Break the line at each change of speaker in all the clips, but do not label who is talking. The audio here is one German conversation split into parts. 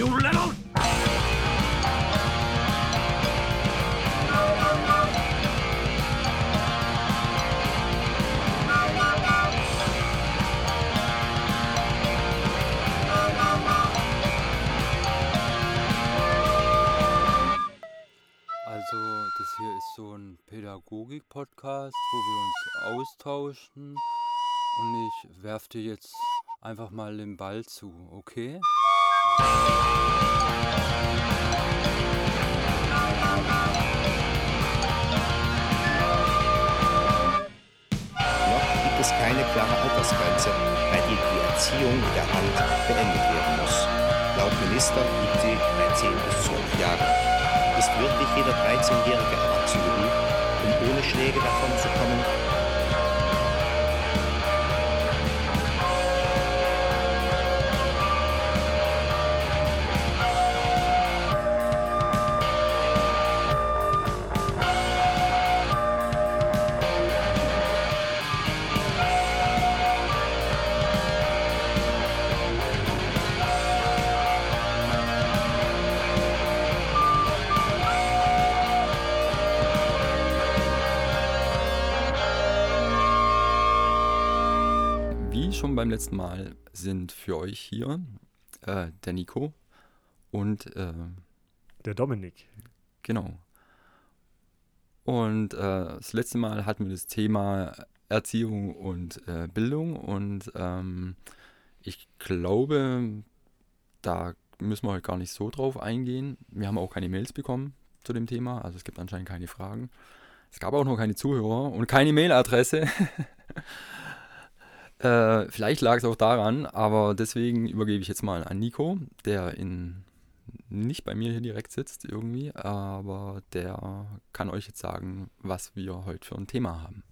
You little...
Also, das hier ist so ein Pädagogik-Podcast, wo wir uns austauschen. Und ich werfe dir jetzt einfach mal den Ball zu, okay?
Noch gibt es keine klare Altersgrenze, bei der die Erziehung der Hand beendet werden muss. Laut Minister liegt sie bei 10 bis 12 Jahren. Ist wirklich jeder 13-Jährige erwachsen genug, um ohne Schläge davon zu kommen?
Beim letzten Mal sind für euch hier äh, der Nico und äh,
Der Dominik.
genau. Und äh, das letzte Mal hatten wir das Thema Erziehung und äh, Bildung und ähm, ich glaube, da müssen wir heute gar nicht so drauf eingehen. Wir haben auch keine Mails bekommen zu dem Thema, also es gibt anscheinend keine Fragen. Es gab auch noch keine Zuhörer und keine Mailadresse. Äh, vielleicht lag es auch daran, aber deswegen übergebe ich jetzt mal an Nico, der in nicht bei mir hier direkt sitzt irgendwie, aber der kann euch jetzt sagen, was wir heute für ein Thema haben.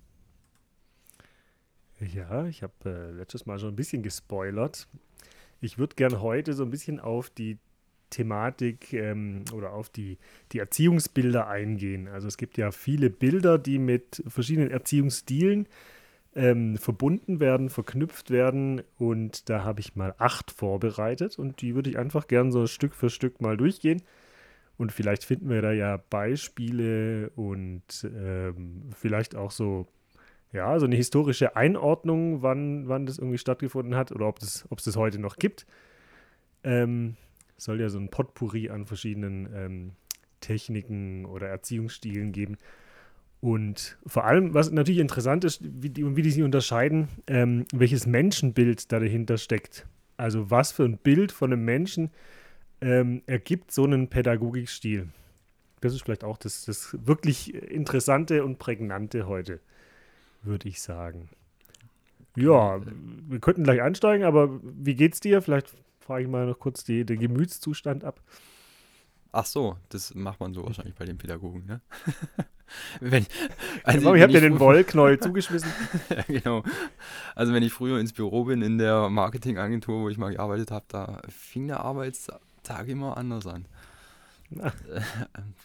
Ja, ich habe äh, letztes Mal schon ein bisschen gespoilert. Ich würde gern heute so ein bisschen auf die Thematik ähm, oder auf die, die Erziehungsbilder eingehen. Also es gibt ja viele Bilder, die mit verschiedenen Erziehungsstilen ähm, verbunden werden, verknüpft werden. Und da habe ich mal acht vorbereitet und die würde ich einfach gern so Stück für Stück mal durchgehen. Und vielleicht finden wir da ja Beispiele und ähm, vielleicht auch so, ja, so eine historische Einordnung, wann, wann das irgendwie stattgefunden hat oder ob es ob es das heute noch gibt. Ähm, soll ja so ein Potpourri an verschiedenen ähm, Techniken oder Erziehungsstilen geben. Und vor allem, was natürlich interessant ist, wie die, wie die sich unterscheiden, ähm, welches Menschenbild da dahinter steckt. Also was für ein Bild von einem Menschen ähm, ergibt so einen Pädagogikstil. Das ist vielleicht auch das, das wirklich Interessante und Prägnante heute, würde ich sagen. Ja, wir könnten gleich einsteigen, aber wie geht's dir? Vielleicht frage ich mal noch kurz die, den Gemütszustand ab.
Ach so, das macht man so wahrscheinlich bei den Pädagogen, ne? wenn,
Also,
wenn
ich habe dir den Wollknäuel zugeschmissen.
Ja, genau. Also wenn ich früher ins Büro bin in der Marketingagentur, wo ich mal gearbeitet habe, da fing der Arbeitstag immer anders an.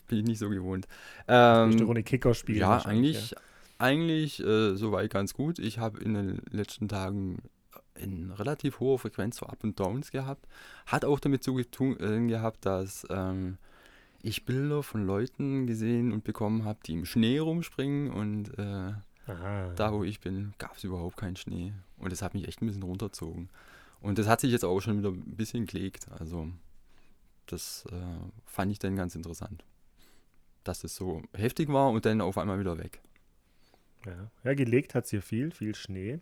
Bin ich nicht so gewohnt.
eine
Ähm,
Runde Kicker spielen.
ja, eigentlich, eigentlich äh, soweit ganz gut. Ich habe in den letzten Tagen in relativ hoher Frequenz so Up und Downs gehabt. Hat auch damit zu tun äh, gehabt, dass ähm, ich Bilder von Leuten gesehen und bekommen habe, die im Schnee rumspringen und äh, da, wo ich bin, gab es überhaupt keinen Schnee. Und das hat mich echt ein bisschen runterzogen. Und das hat sich jetzt auch schon wieder ein bisschen gelegt. Also, das äh, fand ich dann ganz interessant. Dass es so heftig war und dann auf einmal wieder weg.
Ja. ja, gelegt hat es hier viel, viel Schnee.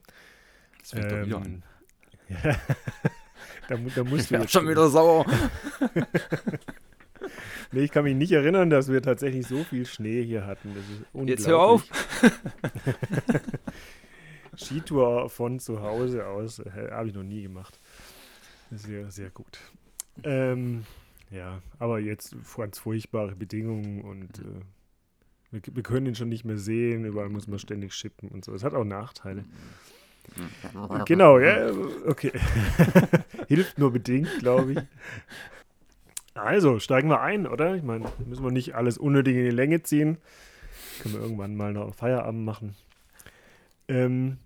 Das fängt doch wieder an.
Ja. da, da
Ich
musst du
werde
jetzt
schon wieder sauer.
Nee, ich kann mich nicht erinnern, dass wir tatsächlich so viel Schnee hier hatten. Das ist unglaublich.
Jetzt hör auf.
Skitour von zu Hause aus äh, habe ich noch nie gemacht. Sehr, sehr gut. Ähm, ja, aber jetzt ganz furchtbare Bedingungen und äh, wir, wir können ihn schon nicht mehr sehen. Überall muss man ständig schippen und so. Es hat auch Nachteile. Genau, ja, okay. Hilft nur bedingt, glaube ich. Also, steigen wir ein, oder? Ich meine, müssen wir nicht alles unnötig in die Länge ziehen. Können wir irgendwann mal noch Feierabend machen. Ähm,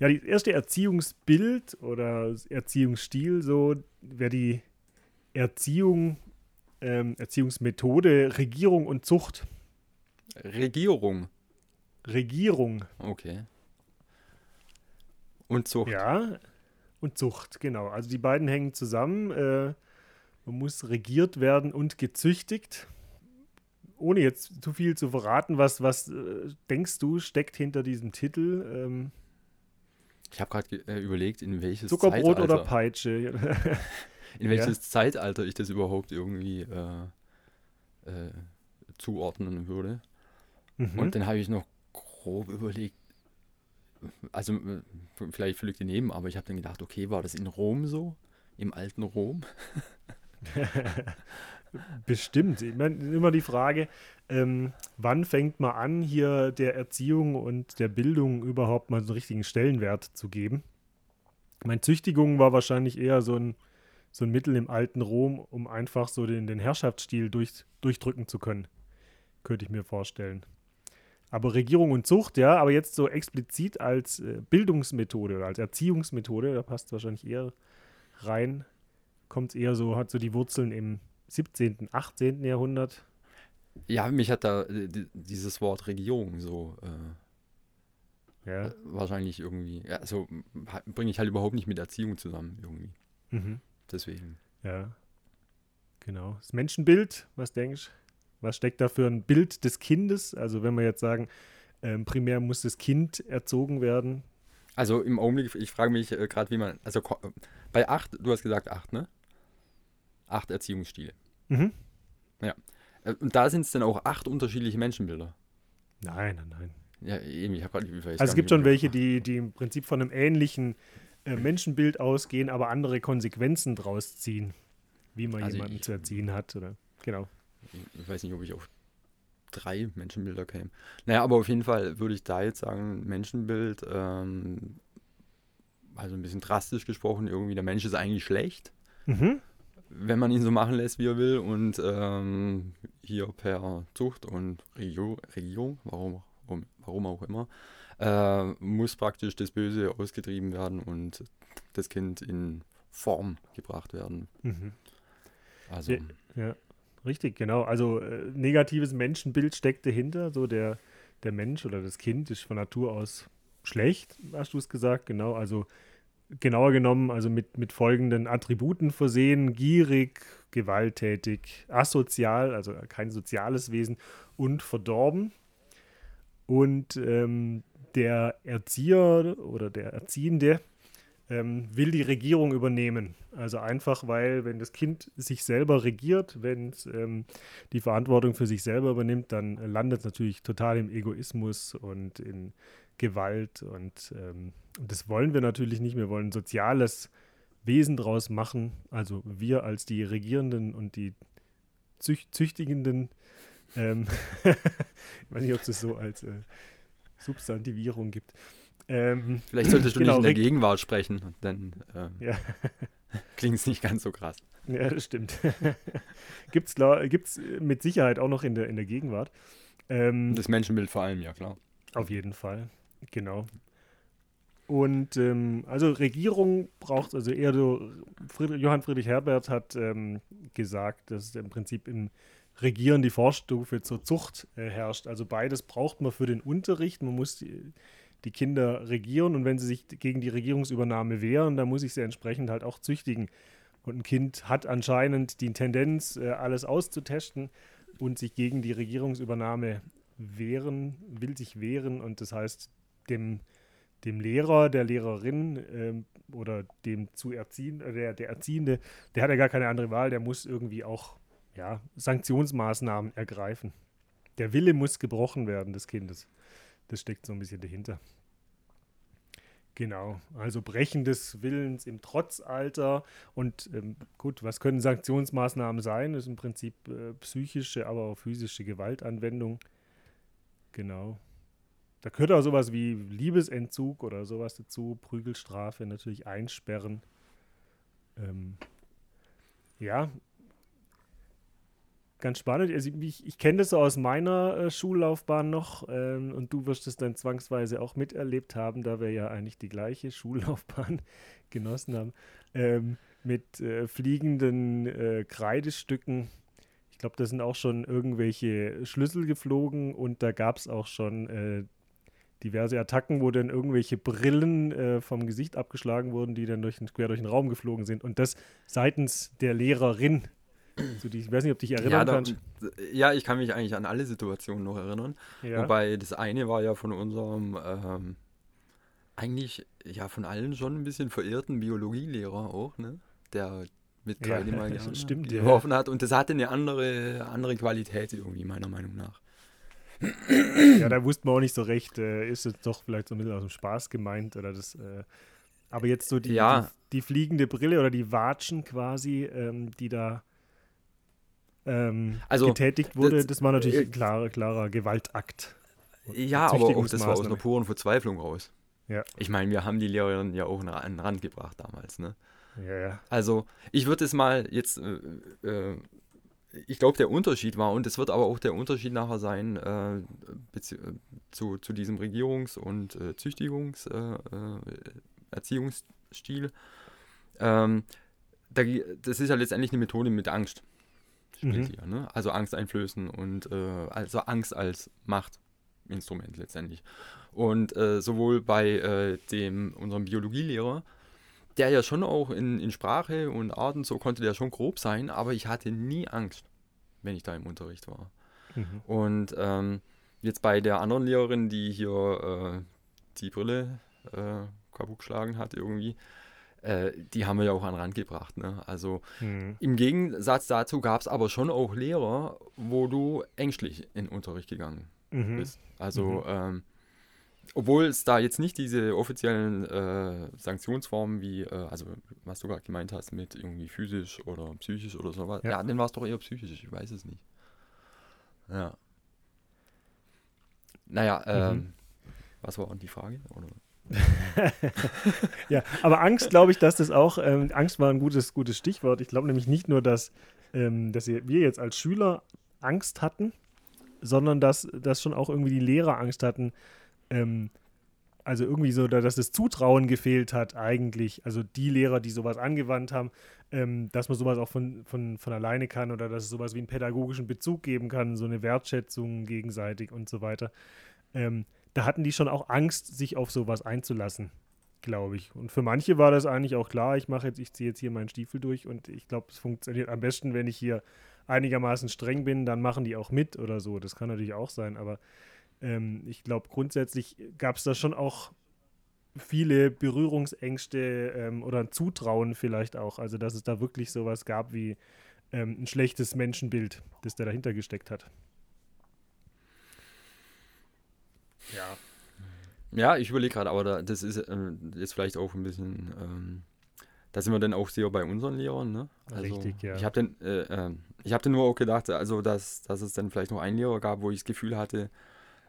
ja, das erste Erziehungsbild oder Erziehungsstil, so wäre die Erziehung, ähm, Erziehungsmethode, Regierung und Zucht.
Regierung.
Regierung.
Okay. Und Zucht.
Ja, und Zucht, genau. Also die beiden hängen zusammen. Äh, man muss regiert werden und gezüchtigt. Ohne jetzt zu viel zu verraten, was, was äh, denkst du, steckt hinter diesem Titel? Ähm,
ich habe gerade äh, überlegt, in welches
Zuckerbrot
Zeitalter,
oder Peitsche?
in welches ja. Zeitalter ich das überhaupt irgendwie äh, äh, zuordnen würde. Mhm. Und dann habe ich noch grob überlegt, also äh, vielleicht völlig daneben, aber ich habe dann gedacht, okay, war das in Rom so? Im alten Rom?
Bestimmt. Ich meine, immer die Frage, ähm, wann fängt man an, hier der Erziehung und der Bildung überhaupt mal so einen richtigen Stellenwert zu geben? Meine Züchtigung war wahrscheinlich eher so ein, so ein Mittel im alten Rom, um einfach so den, den Herrschaftsstil durch, durchdrücken zu können. Könnte ich mir vorstellen. Aber Regierung und Zucht, ja, aber jetzt so explizit als äh, Bildungsmethode oder als Erziehungsmethode, da passt wahrscheinlich eher rein, kommt es eher so, hat so die Wurzeln im 17., 18. Jahrhundert.
Ja, mich hat da äh, dieses Wort Regierung so äh, ja. wahrscheinlich irgendwie, ja, so bringe ich halt überhaupt nicht mit Erziehung zusammen irgendwie. Mhm. Deswegen.
Ja. Genau. Das Menschenbild, was denkst du? Was steckt da für ein Bild des Kindes? Also wenn wir jetzt sagen, ähm, primär muss das Kind erzogen werden.
Also im Augenblick, ich frage mich äh, gerade, wie man, also bei acht, du hast gesagt acht, ne? Acht Erziehungsstile. Mhm. Ja. Äh, und da sind es dann auch acht unterschiedliche Menschenbilder.
Nein, nein, nein.
Ja, eben, ich habe gerade
Also es gibt schon welche, die, die im Prinzip von einem ähnlichen äh, Menschenbild ausgehen, aber andere Konsequenzen draus ziehen, wie man also jemanden ich, zu erziehen hat. Oder? Genau
ich weiß nicht, ob ich auf drei Menschenbilder käme. Naja, aber auf jeden Fall würde ich da jetzt sagen, Menschenbild, ähm, also ein bisschen drastisch gesprochen, irgendwie der Mensch ist eigentlich schlecht, mhm. wenn man ihn so machen lässt, wie er will. Und ähm, hier per Zucht und Regierung, Regierung warum, warum auch immer, äh, muss praktisch das Böse ausgetrieben werden und das Kind in Form gebracht werden. Mhm.
Also. Ja. Richtig, genau. Also äh, negatives Menschenbild steckt dahinter. So der, der Mensch oder das Kind ist von Natur aus schlecht, hast du es gesagt, genau. Also genauer genommen, also mit, mit folgenden Attributen versehen: gierig, gewalttätig, asozial, also kein soziales Wesen und verdorben. Und ähm, der Erzieher oder der Erziehende ähm, will die Regierung übernehmen. Also einfach, weil wenn das Kind sich selber regiert, wenn es ähm, die Verantwortung für sich selber übernimmt, dann landet es natürlich total im Egoismus und in Gewalt. Und, ähm, das wollen wir natürlich nicht. Wir wollen ein soziales Wesen draus machen. Also wir als die Regierenden und die Züch Züchtigenden. Ähm, ich weiß nicht, ob es das so als äh, Substantivierung gibt.
Ähm, Vielleicht solltest du genau, nicht in der Gegenwart sprechen, dann ähm, ja. klingt es nicht ganz so krass.
Ja, das stimmt. Gibt es mit Sicherheit auch noch in der, in der Gegenwart.
Ähm, das Menschenbild vor allem, ja klar.
Auf jeden Fall, genau. Und ähm, also Regierung braucht also eher so, Friedrich, Johann Friedrich Herbert hat ähm, gesagt, dass im Prinzip im Regieren die Vorstufe zur Zucht äh, herrscht. Also beides braucht man für den Unterricht. Man muss die, die Kinder regieren und wenn sie sich gegen die Regierungsübernahme wehren, dann muss ich sie entsprechend halt auch züchtigen. Und ein Kind hat anscheinend die Tendenz, äh, alles auszutesten und sich gegen die Regierungsübernahme wehren, will sich wehren und das heißt, dem, dem Lehrer, der Lehrerin äh, oder dem zu erziehen, äh, der, der Erziehende, der hat ja gar keine andere Wahl, der muss irgendwie auch ja, Sanktionsmaßnahmen ergreifen. Der Wille muss gebrochen werden des Kindes. Das steckt so ein bisschen dahinter. Genau, also Brechen des Willens im Trotzalter. Und ähm, gut, was können Sanktionsmaßnahmen sein? Das ist im Prinzip äh, psychische, aber auch physische Gewaltanwendung. Genau. Da gehört auch sowas wie Liebesentzug oder sowas dazu, Prügelstrafe, natürlich einsperren. Ähm, ja, ganz spannend. Also ich, ich kenne das so aus meiner äh, Schullaufbahn noch ähm, und du wirst es dann zwangsweise auch miterlebt haben, da wir ja eigentlich die gleiche Schullaufbahn genossen haben. Ähm, mit äh, fliegenden äh, Kreidestücken. Ich glaube, da sind auch schon irgendwelche Schlüssel geflogen und da gab es auch schon äh, diverse Attacken, wo dann irgendwelche Brillen äh, vom Gesicht abgeschlagen wurden, die dann durch, quer durch den Raum geflogen sind. Und das seitens der Lehrerin. So die, ich weiß nicht, ob dich erinnern
Ja, da,
kannst.
ja, ich kann mich eigentlich an alle Situationen noch erinnern.
Ja.
Wobei das eine war ja von unserem, ähm, eigentlich ja von allen schon ein bisschen verehrten Biologielehrer auch, ne? Der mit
Ja,
Kreide mal
das
gerne
stimmt, ja.
geworfen hat. Und das hatte eine andere, andere Qualität irgendwie, meiner Meinung nach.
Ja, da wusste man auch nicht so recht, äh, ist es doch vielleicht so ein bisschen aus dem Spaß gemeint oder das. Äh, aber jetzt so die,
Ja.
die, die fliegende Brille oder die Watschen quasi, ähm, die da ähm,
Also,
getätigt wurde, das,
das-
war natürlich
äh,
ein klarer, klarer Gewaltakt.
Ja, aber auch das war aus einer puren Verzweiflung raus.
Ja.
Ich meine, wir haben die Lehrerin ja auch an den Rand gebracht damals, ne?
Ja, ja.
Also, ich würde es mal jetzt, äh, äh, ich glaube, der Unterschied war, und es wird aber auch der Unterschied nachher sein, äh, äh, zu, zu diesem Regierungs- und äh, Züchtigungs-, äh, Erziehungsstil. Ähm, da, das ist ja letztendlich eine Methode mit Angst. Spielt
Mhm.
hier, ne? Also Angst einflößen und äh, also Angst als Machtinstrument letztendlich. Und äh, sowohl bei äh, dem, unserem Biologielehrer, der ja schon auch in, in Sprache und Arten so konnte der schon grob sein, aber ich hatte nie Angst, wenn ich da im Unterricht war.
Mhm.
Und ähm, jetzt bei der anderen Lehrerin, die hier äh, die Brille äh, kaputt geschlagen hat irgendwie, äh, die haben wir ja auch an den Rand gebracht. Ne? Also
Mhm.
im Gegensatz dazu gab es aber schon auch Lehrer, wo du ängstlich in den Unterricht gegangen
Mhm.
bist. Also
Mhm.
ähm, obwohl es da jetzt nicht diese offiziellen äh, Sanktionsformen wie, äh, also was du gerade gemeint hast, mit irgendwie physisch oder psychisch oder sowas.
Ja.
Ja, dann war es doch eher psychisch, ich weiß es nicht. Ja. Naja, ähm,
Mhm.
was war die Frage? Oder?
Ja, aber Angst, glaube ich, dass das auch, ähm, Angst war ein gutes, gutes Stichwort. Ich glaube nämlich nicht nur, dass, ähm, dass wir jetzt als Schüler Angst hatten, sondern dass, dass schon auch irgendwie die Lehrer Angst hatten. Ähm, also irgendwie so, da- dass das Zutrauen gefehlt hat eigentlich. Also die Lehrer, die sowas angewandt haben, ähm, dass man sowas auch von, von, von alleine kann oder dass es sowas wie einen pädagogischen Bezug geben kann, so eine Wertschätzung gegenseitig und so weiter. Ähm, da hatten die schon auch Angst, sich auf sowas einzulassen glaube ich. Und für manche war das eigentlich auch klar, ich mache jetzt, ich ziehe jetzt hier meinen Stiefel durch und ich glaube, es funktioniert am besten, wenn ich hier einigermaßen streng bin, dann machen die auch mit oder so. Das kann natürlich auch sein, aber ähm, ich glaube, grundsätzlich gab es da schon auch viele Berührungsängste ähm, oder ein Zutrauen vielleicht auch. Also, dass es da wirklich sowas gab wie ähm, ein schlechtes Menschenbild, das da dahinter gesteckt hat. Ja.
Ja, ich überlege gerade, aber da, das ist äh, jetzt vielleicht auch ein bisschen, ähm, da sind wir dann auch sehr bei unseren Lehrern, ne?
Richtig, ja.
Ich habe dann, äh, äh, ich habe dann nur auch gedacht, also dass, dass es dann vielleicht noch einen Lehrer gab, wo ich das Gefühl hatte,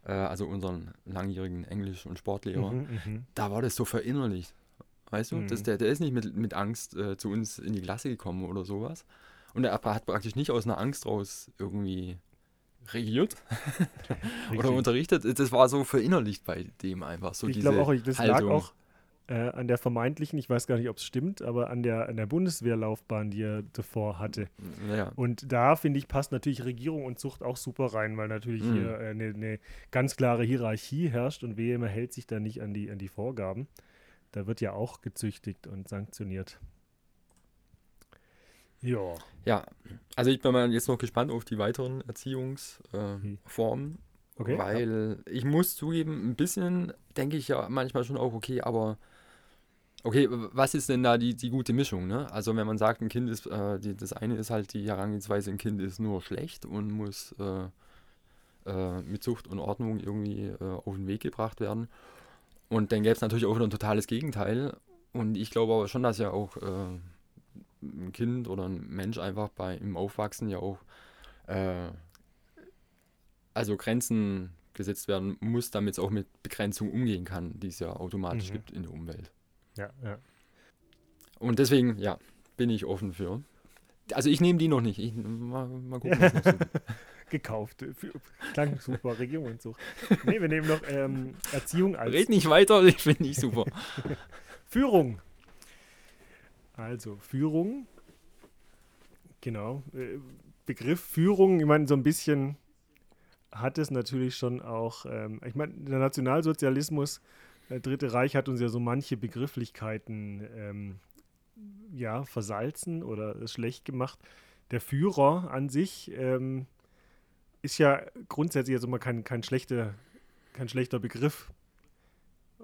äh, also unseren langjährigen Englisch- und Sportlehrer,
Mhm, mhm.
da war das so verinnerlicht. Weißt du,
Mhm.
das, der, der ist nicht mit, mit Angst äh, zu uns in die Klasse gekommen oder sowas. Und er hat praktisch nicht aus einer Angst raus irgendwie regiert oder unterrichtet. Das war so verinnerlicht bei dem einfach. So
ich glaube auch, das lag
Haltung.
auch äh, an der vermeintlichen, ich weiß gar nicht, ob es stimmt, aber an der, an der Bundeswehrlaufbahn, die er davor hatte.
Ja,
Und da, finde ich, passt natürlich Regierung und Zucht auch super rein, weil natürlich
Mhm.
hier äh, eine, eine ganz klare Hierarchie herrscht und wer immer hält sich da nicht an die, an die Vorgaben. Da wird ja auch gezüchtigt und sanktioniert. Ja.
ja, also ich bin mal jetzt noch gespannt auf die weiteren Erziehungsformen, äh,
Okay.
weil ich muss zugeben, ein bisschen denke ich ja manchmal schon auch, okay, aber okay, was ist denn da die, die gute Mischung? Ne? Also wenn man sagt, ein Kind ist, äh, die, das eine ist halt die Herangehensweise, ein Kind ist nur schlecht und muss äh, äh, mit Zucht und Ordnung irgendwie äh, auf den Weg gebracht werden. Und dann gäbe es natürlich auch wieder ein totales Gegenteil. Und ich glaube aber schon, dass ja auch äh, ein Kind oder ein Mensch einfach bei im Aufwachsen ja auch äh, also Grenzen gesetzt werden muss, damit es auch mit Begrenzung umgehen kann, die es ja automatisch
Mhm.
gibt in der Umwelt.
Ja, ja.
Und deswegen, ja, bin ich offen für. Also ich nehme die noch nicht. Ich, mal, mal gucken, was noch so.
Gekauft. Für, klang super, Regierung und Zucht. Nee, wir nehmen noch ähm, Erziehung als
Red nicht weiter, ich finde nicht super.
Führung. Also Führung. Genau. Äh, Begriff Führung, ich meine, so ein bisschen hat es natürlich schon auch, ähm, ich meine, der Nationalsozialismus, der Dritte Reich hat uns ja so manche Begrifflichkeiten ähm, ja, versalzen oder schlecht gemacht. Der Führer an sich ähm, ist ja grundsätzlich also mal kein, kein, schlechter, kein schlechter Begriff.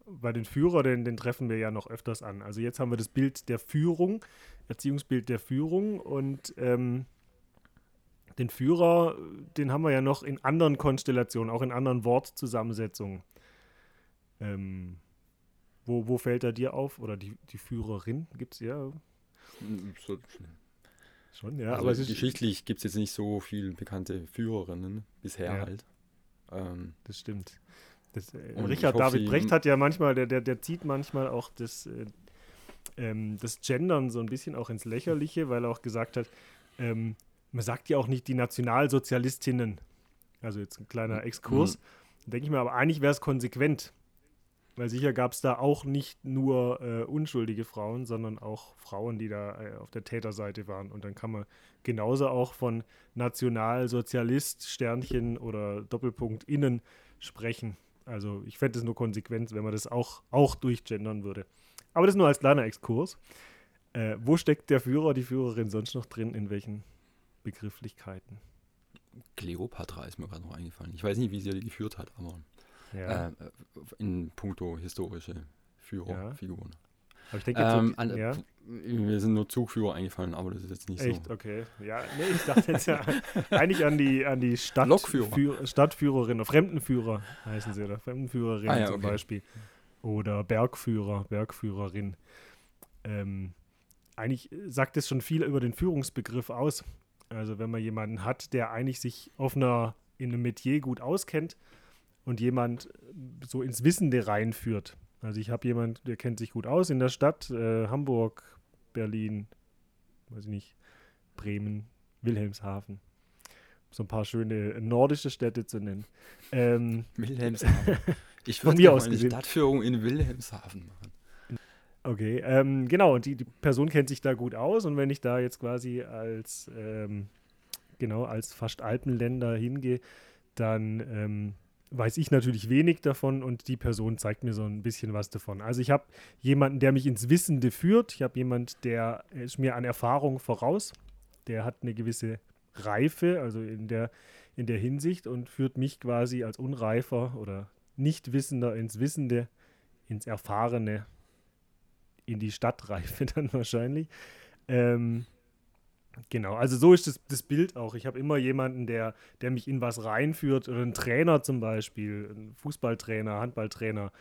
Bei den Führer, den, den treffen wir ja noch öfters an. Also jetzt haben wir das Bild der Führung, Erziehungsbild der Führung und ähm, den Führer, den haben wir ja noch in anderen Konstellationen, auch in anderen Wortzusammensetzungen. Ähm, wo, wo fällt er dir auf? Oder die, die Führerin gibt es ja.
So,
Schon, ja.
also
aber
geschichtlich gibt es jetzt nicht so viele bekannte Führerinnen bisher
Ja.
halt. Ähm,
das stimmt. Das, äh, Richard
ich hoffe,
David Brecht hat ja manchmal, der, der, der zieht manchmal auch das, äh, ähm, das Gendern so ein bisschen auch ins Lächerliche, weil er auch gesagt hat, ähm, man sagt ja auch nicht die Nationalsozialistinnen. Also jetzt ein kleiner Exkurs. Da denke ich mir, aber eigentlich wäre es konsequent. Weil sicher gab es da auch nicht nur äh, unschuldige Frauen, sondern auch Frauen, die da äh, auf der Täterseite waren. Und dann kann man genauso auch von Nationalsozialist, Sternchen oder Doppelpunkt innen sprechen. Also ich fände es nur konsequent, wenn man das auch, auch durchgendern würde. Aber das nur als kleiner Exkurs. Äh, wo steckt der Führer, die Führerin sonst noch drin? In welchen Begrifflichkeiten?
Kleopatra ist mir gerade noch eingefallen. Ich weiß nicht, wie sie die geführt hat, aber
Ja.
äh, in puncto historische
Ja. Aber ich denke jetzt,
Ähm, an,
ja,
Mir sind nur Zugführer eingefallen, aber das ist jetzt nicht
echt,
so.
okay. Ja, nee, ich dachte jetzt ja eigentlich an die, an die Stadt
Lokführer.
Führ- Stadtführerin oder Fremdenführer heißen sie, oder Fremdenführerin
Ah ja,
zum
okay.
Beispiel. Oder Bergführer, Bergführerin. Ähm, eigentlich sagt es schon viel über den Führungsbegriff aus. Also wenn man jemanden hat, der eigentlich sich auf einer, in einem Metier gut auskennt und jemand so ins Wissende reinführt. Also ich habe jemanden, der kennt sich gut aus in der Stadt, äh, Hamburg, Berlin, weiß ich nicht, Bremen, Wilhelmshaven. So ein paar schöne nordische Städte zu nennen. Ähm,
Wilhelmshaven. Ich würde
mir aus
eine. Stadtführung in Wilhelmshaven machen.
Okay, ähm, genau, und die, die Person kennt sich da gut aus und wenn ich da jetzt quasi als, ähm, genau, als fast Alpenländer hingehe, dann ähm, weiß ich natürlich wenig davon und die Person zeigt mir so ein bisschen was davon. Also ich habe jemanden, der mich ins Wissende führt, ich habe jemanden, der ist mir an Erfahrung voraus, der hat eine gewisse Reife, also in der, in der Hinsicht und führt mich quasi als Unreifer oder Nichtwissender ins Wissende, ins Erfahrene, in die Stadtreife dann wahrscheinlich. Ähm, genau, also so ist das, das Bild auch. Ich habe immer jemanden, der, der mich in was reinführt, oder ein Trainer zum Beispiel, ein Fußballtrainer, Handballtrainer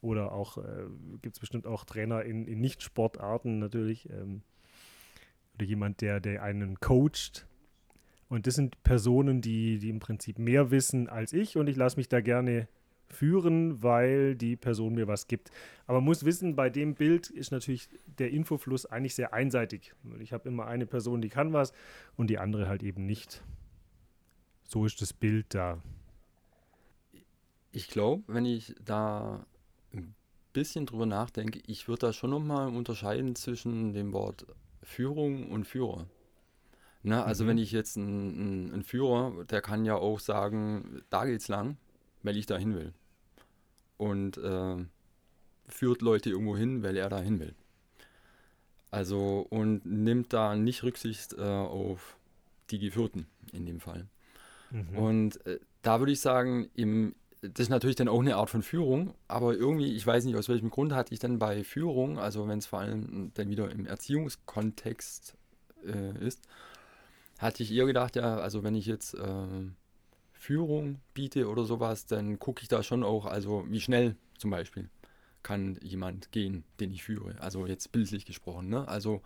oder auch, äh, gibt es bestimmt auch Trainer in, in Nicht-Sportarten natürlich. Ähm, oder jemand, der, der einen coacht. Und das sind Personen, die, die im Prinzip mehr wissen als ich und ich lasse mich da gerne führen, weil die Person mir was gibt. Aber man muss wissen, bei dem Bild ist natürlich der Infofluss eigentlich sehr einseitig. Ich habe immer eine Person, die kann was und die andere halt eben nicht. So ist das Bild da.
Ich glaube, wenn ich da ein bisschen drüber nachdenke, ich würde da schon nochmal unterscheiden zwischen dem Wort Führung und Führer. Na, also
Mhm.
wenn ich jetzt ein, ein, ein Führer, der kann ja auch sagen, da geht's lang, weil ich da hin will. Und äh, führt Leute irgendwo hin, weil er da hin will. Also und nimmt da nicht Rücksicht äh, auf die Geführten in dem Fall.
Mhm.
Und äh, da würde ich sagen, im, das ist natürlich dann auch eine Art von Führung, aber irgendwie, ich weiß nicht, aus welchem Grund hatte ich dann bei Führung, also wenn es vor allem dann wieder im Erziehungskontext äh, ist, hatte ich eher gedacht, ja, also wenn ich jetzt äh, Führung biete oder sowas, dann gucke ich da schon auch, also wie schnell zum Beispiel kann jemand gehen, den ich führe. Also jetzt bildlich gesprochen, ne? Also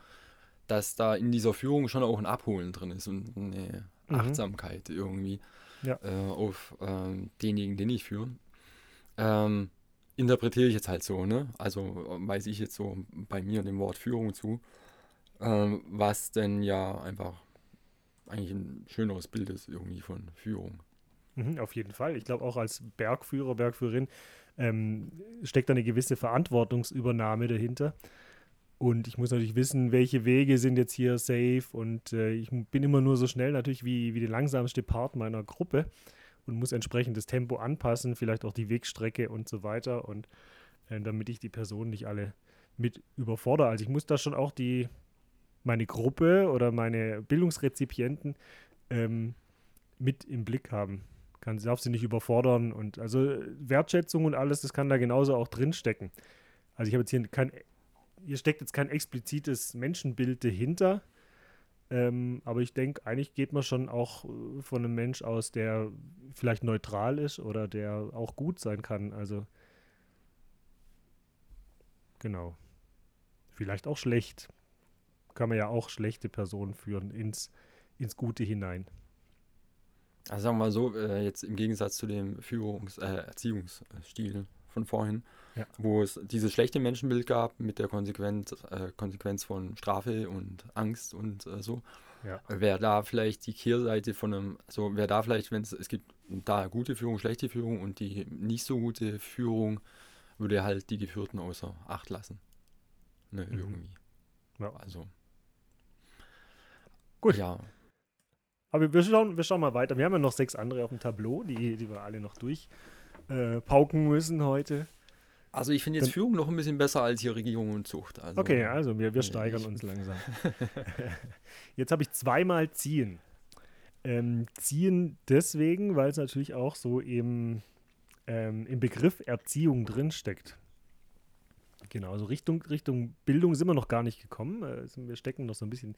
dass da in dieser Führung schon auch ein Abholen drin ist und eine
Mhm.
Achtsamkeit irgendwie
Ja.
äh, auf ähm, denjenigen, den ich führe. Ähm, interpretiere ich jetzt halt so, ne? Also äh, weiß ich jetzt so bei mir dem Wort Führung zu, ähm, was denn ja einfach eigentlich ein schöneres Bild ist irgendwie von Führung.
Mhm, auf jeden Fall. Ich glaube auch als Bergführer, Bergführerin ähm, steckt da eine gewisse Verantwortungsübernahme dahinter. Und ich muss natürlich wissen, welche Wege sind jetzt hier safe. Und äh, ich bin immer nur so schnell natürlich wie, wie der langsamste Part meiner Gruppe und muss entsprechend das Tempo anpassen, vielleicht auch die Wegstrecke und so weiter. Und äh, damit ich die Personen nicht alle mit überfordere. Also ich muss da schon auch die, meine Gruppe oder meine Bildungsrezipienten ähm, mit im Blick haben. Kann, darf sie nicht überfordern und also Wertschätzung und alles, das kann da genauso auch drinstecken. Also ich habe jetzt hier kein, hier steckt jetzt kein explizites Menschenbild dahinter, ähm, aber ich denke, eigentlich geht man schon auch äh, von einem Mensch aus, der vielleicht neutral ist oder der auch gut sein kann. Also genau. Vielleicht auch schlecht. Kann man ja auch schlechte Personen führen ins, ins Gute hinein.
Also sagen wir mal so, äh, jetzt im Gegensatz zu dem Führungs-, äh, Erziehungsstil von vorhin, ja. wo es dieses schlechte Menschenbild gab mit der Konsequenz, äh, Konsequenz von Strafe und Angst und äh, so, ja. wäre da vielleicht die Kehrseite von einem, so wäre da vielleicht, wenn es, es gibt da gute Führung, schlechte Führung und die nicht so gute Führung würde halt die Geführten außer Acht lassen. Ne, mhm. irgendwie. Ja. Also.
Gut. Ja. Aber wir schauen, wir schauen mal weiter. Wir haben ja noch sechs andere auf dem Tableau, die, die wir alle noch durchpauken äh, müssen heute.
Also ich finde jetzt Dann, Führung noch ein bisschen besser als hier Regierung und Zucht.
Also, okay, also wir, wir steigern ich, uns langsam. jetzt habe ich zweimal ziehen. Ähm, ziehen deswegen, weil es natürlich auch so im, ähm, im Begriff Erziehung drinsteckt. Genau, also Richtung, Richtung Bildung sind wir noch gar nicht gekommen. Äh, wir stecken noch so ein bisschen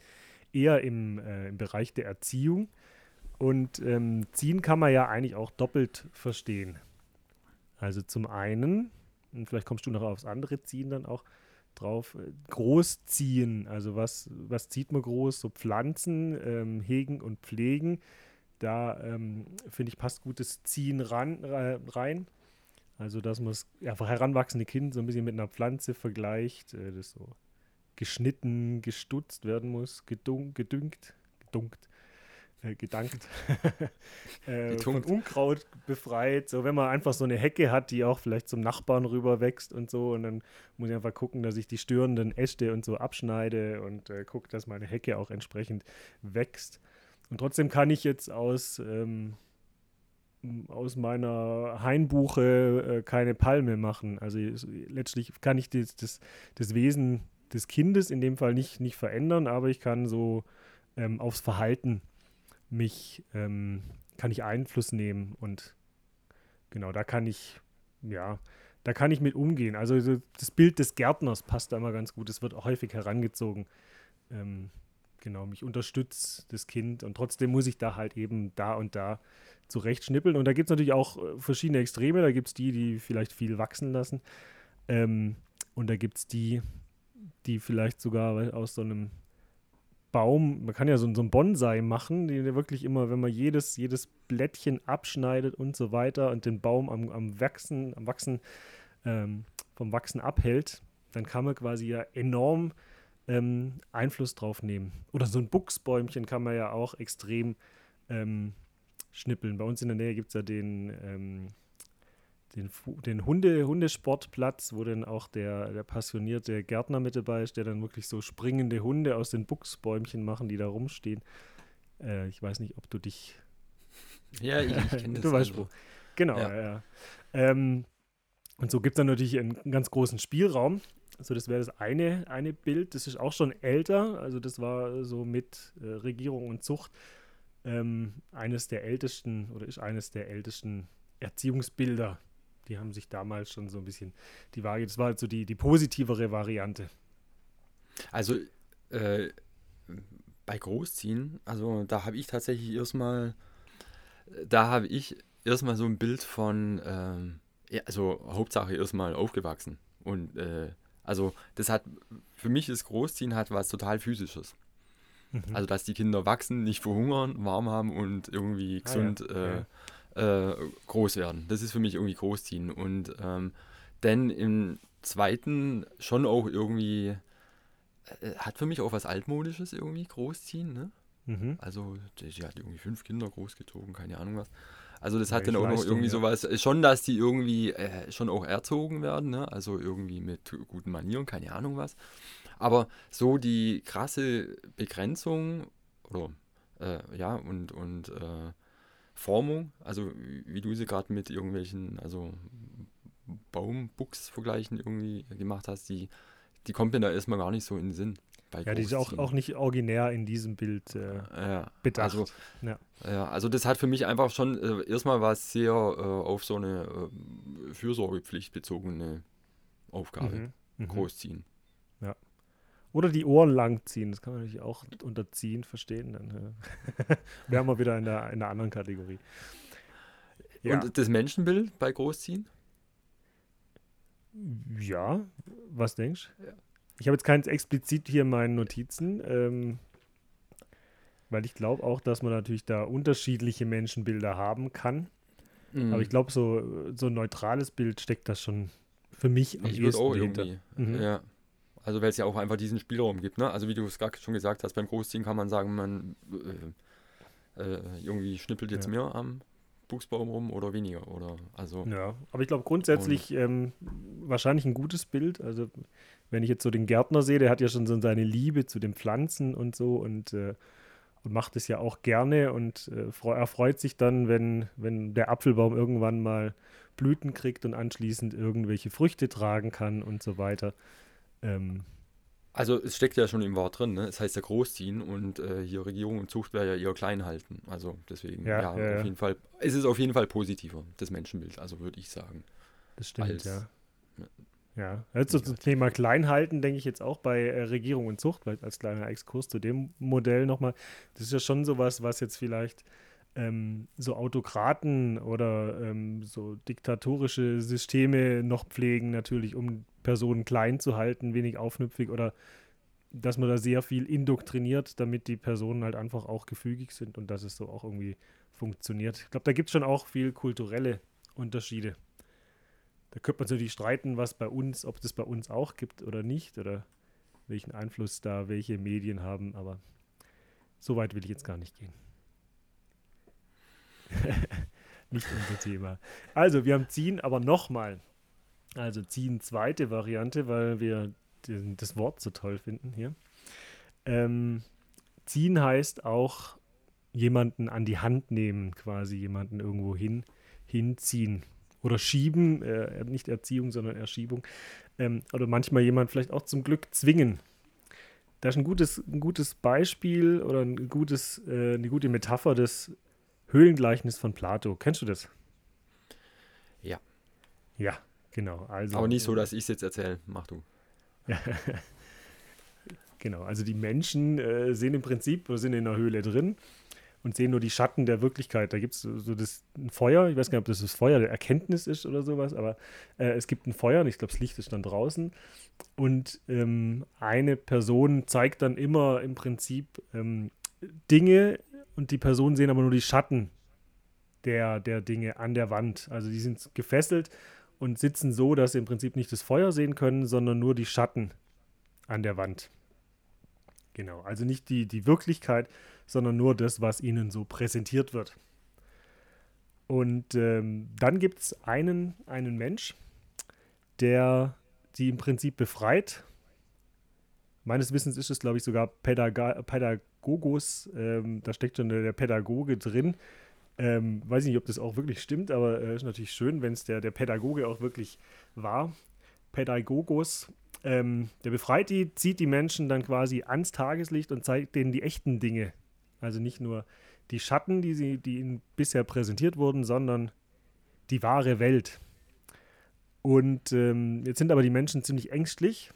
eher im, äh, im Bereich der Erziehung. Und ähm, ziehen kann man ja eigentlich auch doppelt verstehen. Also zum einen, und vielleicht kommst du noch aufs andere Ziehen dann auch drauf, äh, großziehen. Also was, was zieht man groß? So Pflanzen, ähm, hegen und pflegen. Da ähm, finde ich passt gutes Ziehen ran, rein. Also dass man das einfach heranwachsende Kind so ein bisschen mit einer Pflanze vergleicht, äh, das so geschnitten, gestutzt werden muss, gedung, gedüngt, gedunkt, äh, gedankt, äh, von Unkraut befreit. So, wenn man einfach so eine Hecke hat, die auch vielleicht zum Nachbarn rüber wächst und so, und dann muss ich einfach gucken, dass ich die störenden Äste und so abschneide und äh, gucke, dass meine Hecke auch entsprechend wächst. Und trotzdem kann ich jetzt aus, ähm, aus meiner Hainbuche äh, keine Palme machen. Also letztlich kann ich das, das, das Wesen des Kindes in dem Fall nicht, nicht verändern, aber ich kann so ähm, aufs Verhalten mich, ähm, kann ich Einfluss nehmen und genau, da kann ich, ja, da kann ich mit umgehen. Also das Bild des Gärtners passt da immer ganz gut, es wird auch häufig herangezogen. Ähm, genau, mich unterstützt das Kind und trotzdem muss ich da halt eben da und da zurechtschnippeln. Und da gibt es natürlich auch äh, verschiedene Extreme. Da gibt es die, die vielleicht viel wachsen lassen. Ähm, und da gibt es die, die vielleicht sogar aus so einem Baum, man kann ja so, so einen Bonsai machen, die wirklich immer, wenn man jedes, jedes Blättchen abschneidet und so weiter und den Baum am, am Wachsen, am Wachsen, ähm, vom Wachsen abhält, dann kann man quasi ja enorm ähm, Einfluss drauf nehmen. Oder so ein Buchsbäumchen kann man ja auch extrem ähm, schnippeln. Bei uns in der Nähe gibt es ja den ähm, den, den Hunde, Hundesportplatz, wo dann auch der, der passionierte Gärtner mit dabei ist, der dann wirklich so springende Hunde aus den Buchsbäumchen machen, die da rumstehen. Äh, ich weiß nicht, ob du dich.
Ja, ich, ich kenne
das. du weißt also. wo. Genau, ja. ja. Ähm, und so gibt es dann natürlich einen, einen, ganz großen Spielraum. Also das wäre das eine, eine Bild. Das ist auch schon älter. Also das war so mit äh, Regierung und Zucht ähm, eines der ältesten oder ist eines der ältesten Erziehungsbilder, die haben sich damals schon so ein bisschen die Waage, das war halt so die, die positivere Variante.
Also äh, bei Großziehen, also da habe ich tatsächlich erstmal, da habe ich erstmal so ein Bild von, ähm, ja, also Hauptsache erstmal aufgewachsen. Und äh, also das hat, für mich ist Großziehen hat was total physisches. Mhm. Also dass die Kinder wachsen, nicht verhungern, warm haben und irgendwie gesund ah, ja. äh, ja äh, groß werden. Das ist für mich irgendwie großziehen. Und ähm, denn im zweiten schon auch irgendwie, äh, hat für mich auch was Altmodisches irgendwie großziehen, ne? Mhm. Also, sie hat irgendwie fünf Kinder großgezogen, keine Ahnung was. Also das ja, hat dann auch noch irgendwie ja. sowas, äh, schon, dass die irgendwie äh, schon auch erzogen werden, ne? also irgendwie mit guten Manieren, keine Ahnung was. Aber so die krasse Begrenzung oder äh, ja und, und äh, Formung, also wie du sie gerade mit irgendwelchen, also Baumbuchs vergleichen irgendwie gemacht hast, die, die kommt mir da erstmal gar nicht so in den Sinn.
ja, die ist auch, auch nicht originär in diesem Bild äh, ja, bedacht.
Also, ja. ja. also das hat für mich einfach schon äh, erstmal was sehr äh, auf so eine äh, Fürsorgepflicht bezogene Aufgabe. Mhm. Mhm. Großziehen.
Ja. Oder die Ohren langziehen, das kann man natürlich auch unterziehen, verstehen. Dann ja. wären wir wieder in der, in der anderen Kategorie.
Ja. Und das Menschenbild bei Großziehen?
Ja, was denkst du? Ja. Ich habe jetzt keins explizit hier in meinen Notizen, ähm, weil ich glaube auch, dass man natürlich da unterschiedliche Menschenbilder haben kann. Mhm. Aber ich glaube, so, so ein neutrales Bild steckt das schon für mich
am ich ehesten auch irgendwie, mhm. Ja. Also weil es ja auch einfach diesen Spielraum gibt. Ne? Also wie du es gerade schon gesagt hast, beim Großziehen kann man sagen, man äh, äh, irgendwie schnippelt jetzt ja. mehr am Buchsbaum rum oder weniger. Oder, also,
ja, aber ich glaube grundsätzlich ähm, wahrscheinlich ein gutes Bild. Also wenn ich jetzt so den Gärtner sehe, der hat ja schon so seine Liebe zu den Pflanzen und so und, äh, und macht es ja auch gerne und äh, er freut sich dann, wenn, wenn der Apfelbaum irgendwann mal Blüten kriegt und anschließend irgendwelche Früchte tragen kann und so weiter. Ähm,
also es steckt ja schon im Wort drin, ne? Es heißt ja großziehen und äh, hier Regierung und Zucht wäre ja eher klein halten. Also deswegen, ja, ja, ja auf jeden Fall, es ist auf jeden Fall positiver, das Menschenbild, also würde ich sagen.
Das stimmt, als, ja. Ja, also zum Thema Kleinhalten denke ich jetzt auch bei äh, Regierung und Zucht, vielleicht als kleiner Exkurs zu dem Modell nochmal. Das ist ja schon sowas, was jetzt vielleicht ähm, so Autokraten oder ähm, so diktatorische Systeme noch pflegen, natürlich, um Personen klein zu halten, wenig aufnüpfig oder dass man da sehr viel indoktriniert, damit die Personen halt einfach auch gefügig sind und dass es so auch irgendwie funktioniert. Ich glaube, da gibt es schon auch viel kulturelle Unterschiede. Da könnte man natürlich streiten, was bei uns, ob es bei uns auch gibt oder nicht oder welchen Einfluss da welche Medien haben, aber so weit will ich jetzt gar nicht gehen. Nicht unser Thema. Also, wir haben ziehen, aber nochmal. Also ziehen zweite Variante, weil wir den, das Wort so toll finden hier. Ähm, ziehen heißt auch jemanden an die Hand nehmen, quasi jemanden irgendwo hin, hinziehen. Oder schieben, äh, nicht Erziehung, sondern Erschiebung. Ähm, oder manchmal jemand vielleicht auch zum Glück zwingen. Das ist ein gutes, ein gutes Beispiel oder ein gutes, äh, eine gute Metapher des Höhlengleichnis von Plato. Kennst du das?
Ja.
Ja, genau. Also,
Aber nicht so, dass ich es jetzt erzähle. Mach du.
genau, also die Menschen äh, sehen im Prinzip, oder sind in der Höhle drin und sehen nur die Schatten der Wirklichkeit. Da gibt es so, so das ein Feuer, ich weiß gar nicht, ob das das Feuer der Erkenntnis ist oder sowas, aber äh, es gibt ein Feuer und ich glaube, das Licht ist dann draußen. Und ähm, eine Person zeigt dann immer im Prinzip ähm, Dinge und die Personen sehen aber nur die Schatten der, der Dinge an der Wand. Also die sind gefesselt und sitzen so, dass sie im Prinzip nicht das Feuer sehen können, sondern nur die Schatten an der Wand. Genau, also nicht die, die Wirklichkeit, sondern nur das, was ihnen so präsentiert wird. Und ähm, dann gibt es einen, einen Mensch, der die im Prinzip befreit. Meines Wissens ist es, glaube ich, sogar Pädaga Pädag Gogos, ähm, da steckt schon der Pädagoge drin. Ähm, weiß ich nicht, ob das auch wirklich stimmt, aber es äh, ist natürlich schön, wenn es der, der Pädagoge auch wirklich war. Pädagogos, ähm, der befreit die, zieht die Menschen dann quasi ans Tageslicht und zeigt denen die echten Dinge. Also nicht nur die Schatten, die, sie, die ihnen bisher präsentiert wurden, sondern die wahre Welt. Und ähm, jetzt sind aber die Menschen ziemlich ängstlich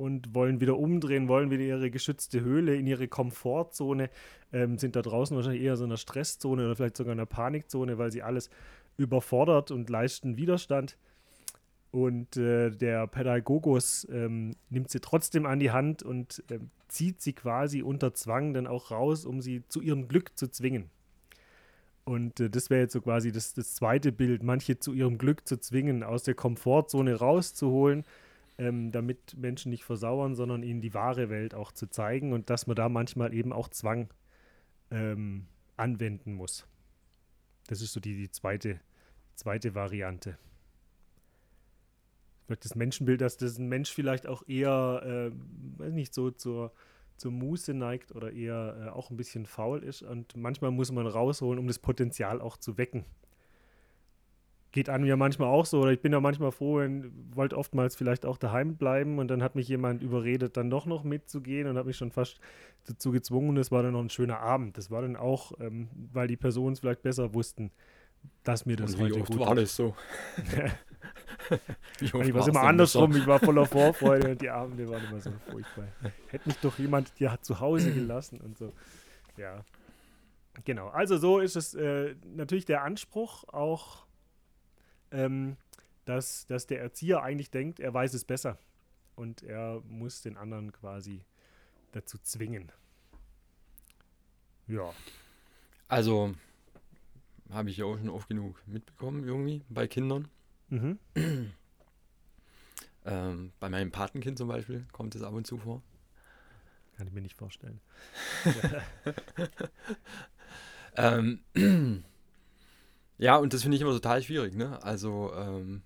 und wollen wieder umdrehen, wollen wieder ihre geschützte Höhle in ihre Komfortzone, ähm, sind da draußen wahrscheinlich eher so in einer Stresszone oder vielleicht sogar in einer Panikzone, weil sie alles überfordert und leisten Widerstand. Und äh, der Pädagogos ähm, nimmt sie trotzdem an die Hand und äh, zieht sie quasi unter Zwang dann auch raus, um sie zu ihrem Glück zu zwingen. Und äh, das wäre jetzt so quasi das, das zweite Bild, manche zu ihrem Glück zu zwingen, aus der Komfortzone rauszuholen ähm, damit Menschen nicht versauern, sondern ihnen die wahre Welt auch zu zeigen und dass man da manchmal eben auch Zwang ähm, anwenden muss. Das ist so die, die zweite, zweite Variante. das Menschenbild, dass das ein Mensch vielleicht auch eher, äh, weiß nicht, so zur, zur Muße neigt oder eher äh, auch ein bisschen faul ist. Und manchmal muss man rausholen, um das Potenzial auch zu wecken. Geht an mir manchmal auch so, oder ich bin ja manchmal froh, wenn, wollte oftmals vielleicht auch daheim bleiben und dann hat mich jemand überredet, dann doch noch mitzugehen und hat mich schon fast dazu gezwungen und es war dann noch ein schöner Abend. Das war dann auch, ähm, weil die Personen es vielleicht besser wussten, dass mir das
Und
heute gut
war das so?
Ich war immer andersrum, ich war voller Vorfreude und die Abende waren immer so furchtbar. Hätte mich doch jemand ja zu Hause gelassen und so. Ja. Genau. Also so ist es äh, natürlich der Anspruch auch, ähm, dass, dass der Erzieher eigentlich denkt, er weiß es besser. Und er muss den anderen quasi dazu zwingen. Ja.
Also, habe ich ja auch schon oft genug mitbekommen, irgendwie, bei Kindern.
Mhm.
Ähm, bei meinem Patenkind zum Beispiel kommt es ab und zu vor.
Kann ich mir nicht vorstellen.
Ähm, ja, und das finde ich immer total schwierig, ne? Also, ähm,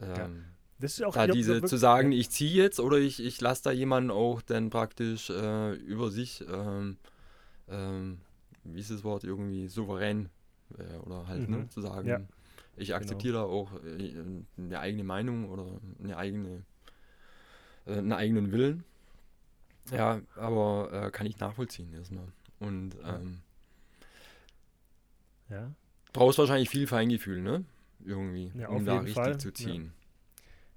Ja.
ähm,
Das ist auch
da
ja,
diese
wirklich-
zu sagen, ich ziehe jetzt oder ich, ich lasse da jemanden auch dann praktisch äh, über sich, ähm, ähm, wie ist das Wort, irgendwie souverän äh, oder halt,
Mhm.
ne, zu sagen,
Ja. Genau.
ich akzeptiere da auch äh, eine eigene Meinung oder eine eigene, äh, einen eigenen Willen. Ja, aber äh, kann ich nachvollziehen erstmal. Und
Ja.
ähm,
Ja.
brauchst wahrscheinlich viel Feingefühl, ne? Irgendwie,
Ja,
um da richtig
Fall,
zu
ja.
ziehen.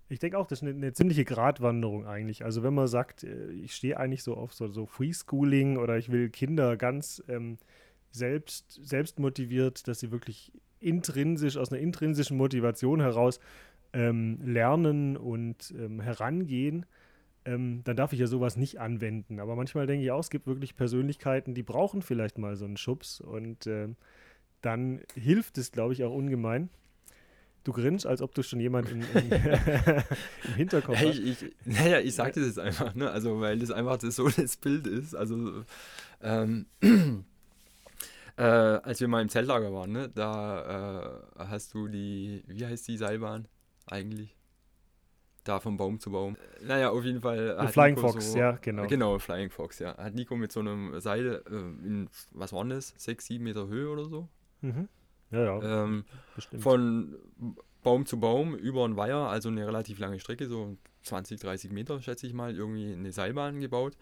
Ich denke auch, das ist eine, eine ziemliche Gratwanderung eigentlich. Also wenn man sagt, äh, ich stehe eigentlich so auf so, so Freeschooling oder ich will Kinder ganz ähm, selbst, selbst motiviert, dass sie wirklich intrinsisch, aus einer intrinsischen Motivation heraus ähm, lernen und ähm, herangehen, ähm, dann darf ich ja sowas nicht anwenden. Aber manchmal denke ich auch, es gibt wirklich Persönlichkeiten, die brauchen vielleicht mal so einen Schubs und ähm, dann hilft es, glaube ich, auch ungemein. Du grinst, als ob du schon jemand in, in, im Hinterkopf
Hey,
hast.
ich, ich, naja, ich sag das jetzt einfach, ne? Also, weil das einfach das so das Bild ist. Also, ähm, äh, als wir mal im Zeltlager waren, ne? Da äh, hast du die, wie heißt die Seilbahn eigentlich? Da von Baum zu Baum. Naja, auf jeden Fall.
Ein
hat
Flying
Nico
Fox,
so,
ja, genau.
Genau, Flying Fox, ja. Hat Nico mit so einem Seil äh, in, was waren das? Sechs, sieben Meter Höhe oder so?
Mhm. Ja, ja,
Ähm, von Baum zu Baum über einen Weiher, also eine relativ lange Strecke, so 20, 30 Meter, schätze ich mal, irgendwie eine Seilbahn gebaut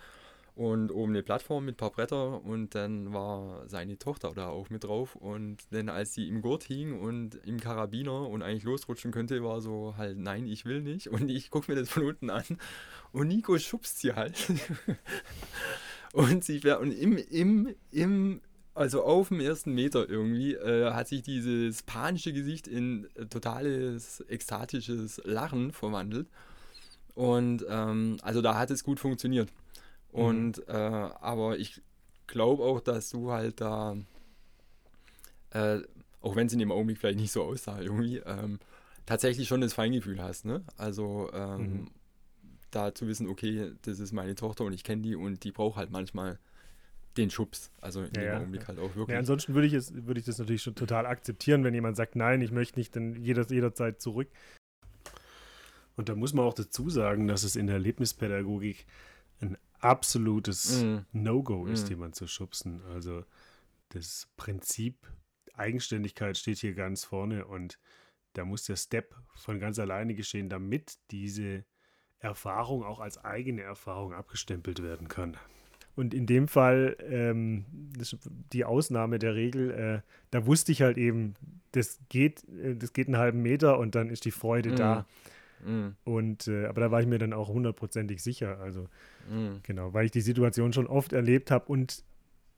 und oben eine Plattform mit ein paar Bretter und dann war seine Tochter da auch mit drauf und dann als sie im Gurt hing und im Karabiner und eigentlich losrutschen könnte, war so halt, nein, ich will nicht und ich gucke mir das von unten an und Nico schubst sie halt. Und sie und im, im, im also auf dem ersten Meter irgendwie äh, hat sich dieses panische Gesicht in äh, totales ekstatisches Lachen verwandelt. Und ähm, also da hat es gut funktioniert. Und äh, aber ich glaube auch, dass du halt da, äh, auch wenn es in dem Augenblick vielleicht nicht so aussah, irgendwie, ähm, tatsächlich schon das Feingefühl hast, ne? Also ähm,
Mhm.
da zu wissen, okay, das ist meine Tochter und ich kenne die und die braucht halt manchmal den Schubs. Also in
Ja,
dem
ja,
Augenblick
ja.
halt auch
Ja,
wirklich.
ansonsten würde ich, es, würde ich das natürlich schon total akzeptieren, wenn jemand sagt, nein, ich möchte nicht, dann jeder, jederzeit zurück. Und da muss man auch dazu sagen, dass es in der Erlebnispädagogik ein absolutes
Mhm.
No-Go ist,
Mhm.
jemanden zu schubsen. Also das Prinzip Eigenständigkeit steht hier ganz vorne und da muss der Step von ganz alleine geschehen, damit diese Erfahrung auch als eigene Erfahrung abgestempelt werden kann. Und in dem Fall, ähm, das ist die Ausnahme der Regel, äh, da wusste ich halt eben, das geht, äh, das geht einen halben Meter und dann ist die Freude
Mhm.
da.
Mhm.
Und äh, aber da war ich mir dann auch hundertprozentig sicher. Also
Mhm.
genau, weil ich die Situation schon oft erlebt habe und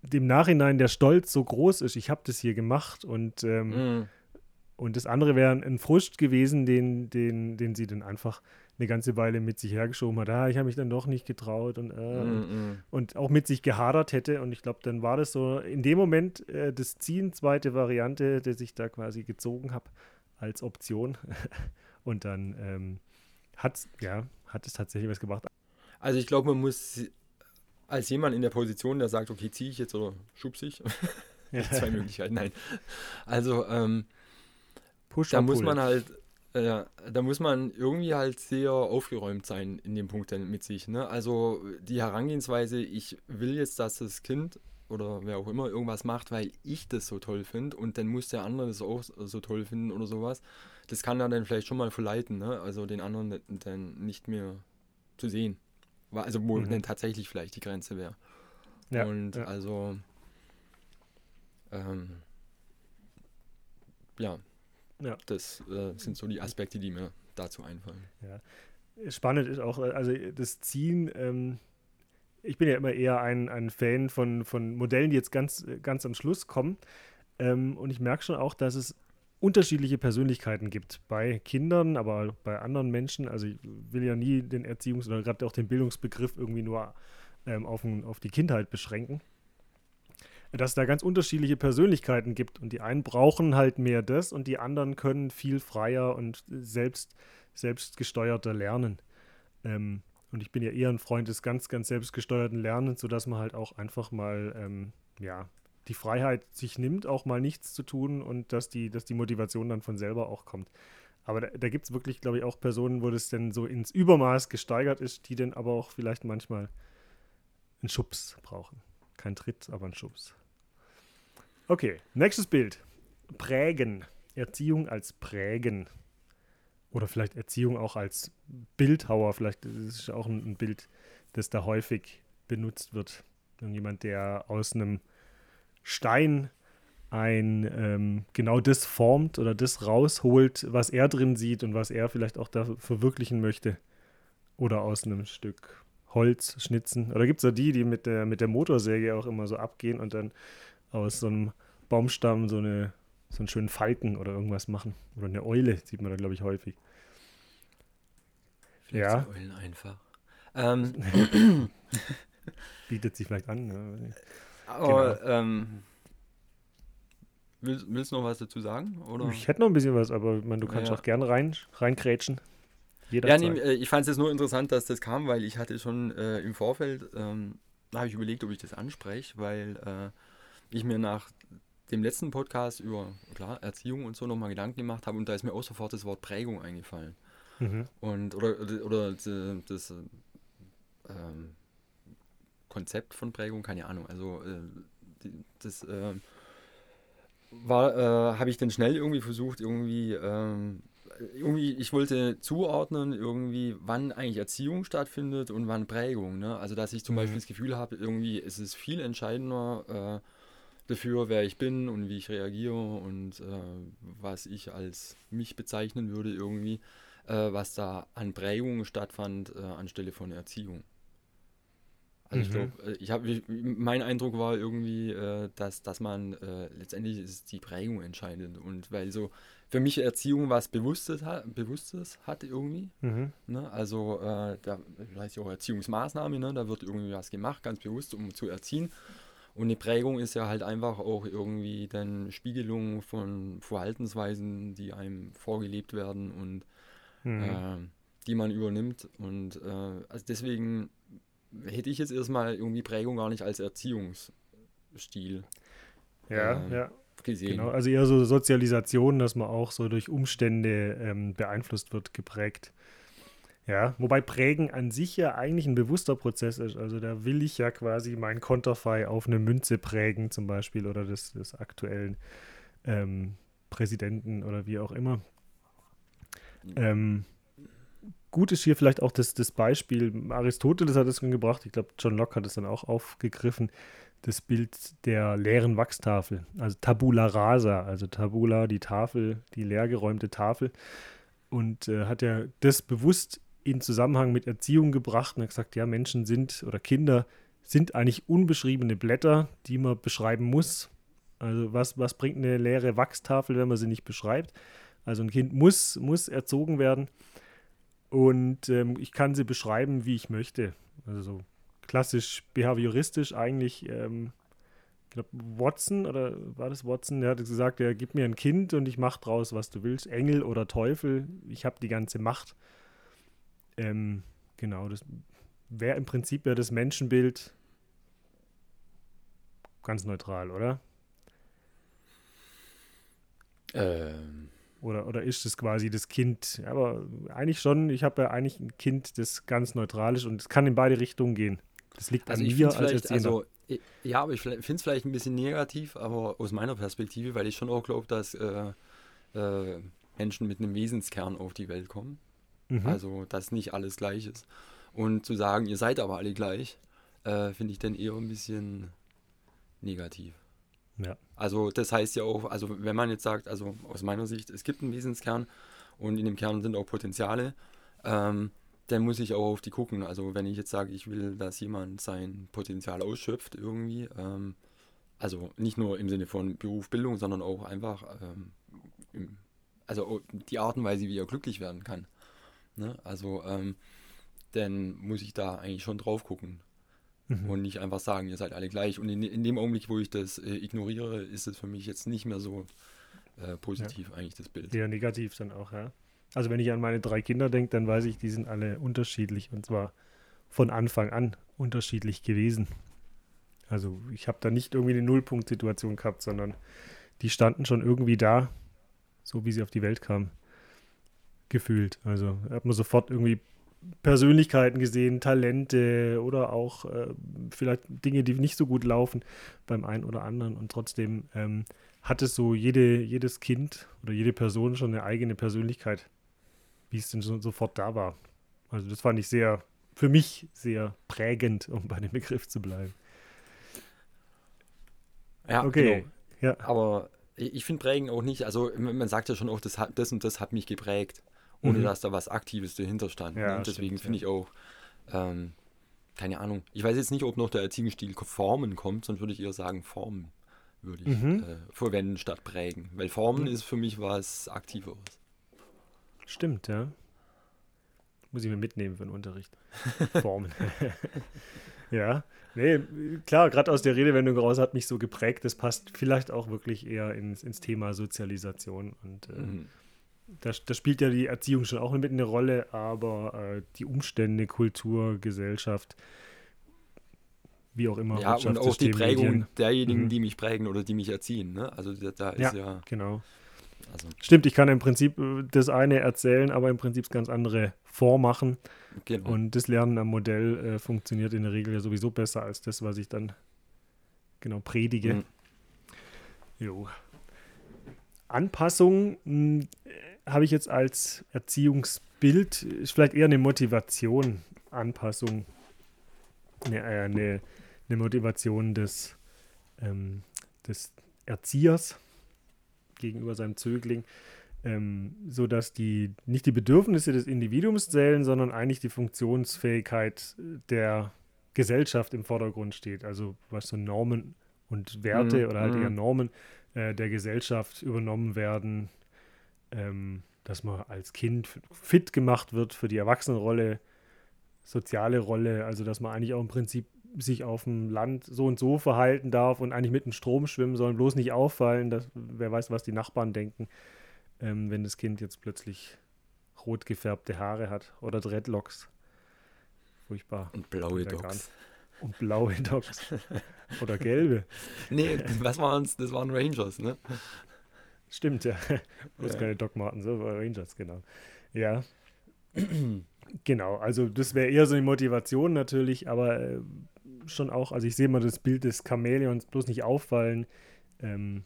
dem Nachhinein der Stolz so groß ist, ich habe das hier gemacht und, ähm,
Mhm.
und das andere wäre ein Frust gewesen, den, den, den sie dann einfach eine ganze Weile mit sich hergeschoben hat. Ah, ich habe mich dann doch nicht getraut und, äh,
Mhm.
und auch mit sich gehadert hätte. Und ich glaube, dann war das so in dem Moment äh, das Ziehen, zweite Variante, das ich da quasi gezogen habe als Option. und dann ähm, hat ja, hat es tatsächlich was gemacht.
Also ich glaube, man muss als jemand in der Position, der sagt, okay, ziehe ich jetzt oder schubse ich, zwei Möglichkeiten, nein. Also ähm,
Push
da muss man halt Ja, da muss man irgendwie halt sehr aufgeräumt sein in dem Punkt dann mit sich. Ne? Also die Herangehensweise, ich will jetzt, dass das Kind oder wer auch immer irgendwas macht, weil ich das so toll finde und dann muss der andere das auch so toll finden oder sowas. Das kann dann vielleicht schon mal verleiten, ne? also den anderen dann nicht mehr zu sehen. Also wo mhm. dann tatsächlich vielleicht die Grenze wäre. Ja, und ja. also ähm, ja, ja. Das äh, sind so die Aspekte, die mir dazu einfallen.
Ja. Spannend ist auch, also das Ziehen, ähm, ich bin ja immer eher ein, ein Fan von, von Modellen, die jetzt ganz, ganz am Schluss kommen. Ähm, und ich merke schon auch, dass es unterschiedliche Persönlichkeiten gibt bei Kindern, aber bei anderen Menschen. Also ich will ja nie den Erziehungs- oder gerade auch den Bildungsbegriff irgendwie nur ähm, auf, ein, auf die Kindheit beschränken dass es da ganz unterschiedliche Persönlichkeiten gibt und die einen brauchen halt mehr das und die anderen können viel freier und selbst, selbstgesteuerter lernen. Ähm, und ich bin ja eher ein Freund des ganz, ganz selbstgesteuerten Lernens, sodass man halt auch einfach mal, ähm, ja, die Freiheit sich nimmt, auch mal nichts zu tun und dass die, dass die Motivation dann von selber auch kommt. Aber da, da gibt es wirklich, glaube ich, auch Personen, wo das dann so ins Übermaß gesteigert ist, die dann aber auch vielleicht manchmal einen Schubs brauchen. Kein Tritt, aber einen Schubs. Okay, nächstes Bild. Prägen. Erziehung als Prägen. Oder vielleicht Erziehung auch als Bildhauer. Vielleicht ist es auch ein, Bild, das da häufig benutzt wird. Jemand, der aus einem Stein ein ähm, genau das formt oder das rausholt, was er drin sieht und was er vielleicht auch da verwirklichen möchte. Oder aus einem Stück Holz schnitzen. Oder gibt es da die, die mit der, mit der Motorsäge auch immer so abgehen und dann aus so einem Baumstamm so, eine, so einen schönen Falken oder irgendwas machen. Oder eine Eule sieht man da, glaube ich, häufig.
Vielleicht ja. Eulen einfach. Ähm.
Bietet sich vielleicht an.
Ne? Aber, genau. ähm, willst, willst du noch was dazu sagen? Oder?
Ich hätte noch ein bisschen was, aber ich meine, du kannst ja. auch gerne rein, reinkrätschen.
Ja, nee, äh, ich fand es jetzt nur interessant, dass das kam, weil ich hatte schon äh, im Vorfeld, ähm, habe ich überlegt, ob ich das anspreche, weil äh, ich mir nach dem letzten Podcast über klar, Erziehung und so nochmal Gedanken gemacht habe und da ist mir auch sofort das Wort Prägung eingefallen. Mhm. Und, oder, oder das ähm, Konzept von Prägung, keine Ahnung. Also äh, das äh, war, äh, habe ich dann schnell irgendwie versucht, irgendwie, ähm, irgendwie, ich wollte zuordnen, irgendwie, wann eigentlich Erziehung stattfindet und wann Prägung. Ne? Also dass ich zum mhm. Beispiel das Gefühl habe, irgendwie ist es viel entscheidender, äh, dafür, wer ich bin und wie ich reagiere und äh, was ich als mich bezeichnen würde irgendwie, äh, was da an Prägung stattfand äh, anstelle von Erziehung. Also mhm. ich glaube, äh, ich habe, mein Eindruck war irgendwie, äh, dass, dass man äh, letztendlich ist die Prägung entscheidend und weil so für mich Erziehung was Bewusstes, Bewusstes hat irgendwie. Mhm. Ne? Also äh, da heißt ja auch Erziehungsmaßnahme, ne? da wird irgendwie was gemacht, ganz bewusst, um zu erziehen. Und die Prägung ist ja halt einfach auch irgendwie dann Spiegelung von Verhaltensweisen, die einem vorgelebt werden und mhm. äh, die man übernimmt. Und äh, also deswegen hätte ich jetzt erstmal irgendwie Prägung gar nicht als Erziehungsstil.
Ja, äh, ja. Gesehen. Genau, also eher so Sozialisation, dass man auch so durch Umstände ähm, beeinflusst wird, geprägt. Ja, wobei Prägen an sich ja eigentlich ein bewusster Prozess ist. Also da will ich ja quasi mein Konterfei auf eine Münze prägen zum Beispiel oder des, des aktuellen ähm, Präsidenten oder wie auch immer. Ähm, gut ist hier vielleicht auch das, das Beispiel, Aristoteles hat es schon gebracht, ich glaube John Locke hat es dann auch aufgegriffen, das Bild der leeren Wachstafel, also Tabula rasa, also Tabula, die Tafel, die leergeräumte Tafel und äh, hat ja das bewusst in Zusammenhang mit Erziehung gebracht und hat gesagt, ja, Menschen sind oder Kinder sind eigentlich unbeschriebene Blätter, die man beschreiben muss. Also was, was bringt eine leere Wachstafel, wenn man sie nicht beschreibt? Also ein Kind muss, muss erzogen werden und ähm, ich kann sie beschreiben, wie ich möchte. Also so klassisch behavioristisch eigentlich. Ähm, ich glaube, Watson oder war das Watson? Der hat gesagt, ja, gib mir ein Kind und ich mache draus, was du willst. Engel oder Teufel, ich habe die ganze Macht. Ähm, genau, das wäre im Prinzip ja das Menschenbild ganz neutral, oder?
Ähm,
Oder, oder ist es quasi das Kind? Aber eigentlich schon, ich habe ja eigentlich ein Kind, das ganz neutral ist und es kann in beide Richtungen gehen. Das liegt
also
an mir
als
Erzieher.
Also, ja, aber ich finde es vielleicht ein bisschen negativ, aber aus meiner Perspektive, weil ich schon auch glaube, dass äh, äh, Menschen mit einem Wesenskern auf die Welt kommen. Mhm. Also, dass nicht alles gleich ist. Und zu sagen, ihr seid aber alle gleich, äh, finde ich dann eher ein bisschen negativ.
Ja.
Also das heißt ja auch, also wenn man jetzt sagt, also aus meiner Sicht, es gibt einen Wesenskern und in dem Kern sind auch Potenziale, ähm, dann muss ich auch auf die gucken. Also wenn ich jetzt sage, ich will, dass jemand sein Potenzial ausschöpft irgendwie, ähm, also nicht nur im Sinne von Beruf, Bildung, sondern auch einfach, ähm, im, also die Art und Weise, wie er glücklich werden kann. Ne? Also ähm, dann muss ich da eigentlich schon drauf gucken. Mhm. Und nicht einfach sagen, ihr seid alle gleich. Und in, in dem Augenblick, wo ich das äh, ignoriere, ist es für mich jetzt nicht mehr so äh, positiv ja. eigentlich das Bild.
Eher negativ dann auch, ja. Also wenn ich an meine drei Kinder denke, dann weiß ich, die sind alle unterschiedlich und zwar von Anfang an unterschiedlich gewesen. Also ich habe da nicht irgendwie eine Nullpunkt-Situation gehabt, sondern die standen schon irgendwie da, so wie sie auf die Welt kamen, gefühlt. Also hat man sofort irgendwie Persönlichkeiten gesehen, Talente oder auch äh, vielleicht Dinge, die nicht so gut laufen beim einen oder anderen. Und trotzdem ähm, hat es so jede, jedes Kind oder jede Person schon eine eigene Persönlichkeit, wie es denn so, sofort da war. Also das fand ich sehr, für mich sehr prägend, um bei dem Begriff zu bleiben.
Ja, okay. Genau. Ja. Aber ich finde prägen auch nicht, also man sagt ja schon auch, das, hat, das und das hat mich geprägt ohne mhm. dass da was Aktives dahinter stand. Ja, ne? Deswegen finde ja. ich auch, ähm, keine Ahnung, ich weiß jetzt nicht, ob noch der Erziehungsstil Formen kommt, sonst würde ich eher sagen Formen würde ich mhm. äh, verwenden statt prägen. Weil Formen mhm. ist für mich was Aktiveres.
Stimmt, ja. Muss ich mir mitnehmen für den Unterricht. Formen. ja, nee, klar, gerade aus der Redewendung raus hat mich so geprägt. Das passt vielleicht auch wirklich eher ins, ins Thema Sozialisation und äh, mhm da, da, spielt ja die Erziehung schon auch mit eine Rolle, aber äh, die Umstände, Kultur, Gesellschaft, wie auch immer.
Ja, und auch die Prägung Medien. derjenigen, mhm. die mich prägen oder die mich erziehen. Ne? Also da, da ist ja, ja
genau. Also. Stimmt, ich kann im Prinzip äh, das eine erzählen, aber im Prinzip ganz andere vormachen. Genau. Und das Lernen am Modell äh, funktioniert in der Regel ja sowieso besser als das, was ich dann genau predige. Mhm. Jo. Anpassung hm, habe ich jetzt als Erziehungsbild, ist vielleicht eher eine Motivation, Anpassung, eine, äh, eine, eine Motivation des, ähm, des Erziehers gegenüber seinem Zögling, ähm, sodass die nicht die Bedürfnisse des Individuums zählen, sondern eigentlich die Funktionsfähigkeit der Gesellschaft im Vordergrund steht. Also was so Normen und Werte mhm. oder halt eher mhm. Normen äh, der Gesellschaft übernommen werden, ähm, dass man als Kind fit gemacht wird für die Erwachsenenrolle, soziale Rolle, also dass man eigentlich auch im Prinzip sich auf dem Land so und so verhalten darf und eigentlich mit dem Strom schwimmen soll, bloß nicht auffallen, dass, wer weiß, was die Nachbarn denken, ähm, wenn das Kind jetzt plötzlich rot gefärbte Haare hat oder Dreadlocks. Furchtbar.
Und blaue Dogs.
Und blaue Dogs. oder gelbe.
Nee, was waren's? Das waren Rangers, ne?
Stimmt, ja. Bloß ja. keine Doc Martens, aber Rangers, genau. Ja. genau, also das wäre eher so eine Motivation natürlich, aber äh, schon auch, also ich sehe mal das Bild des Chamäleons bloß nicht auffallen. Ähm,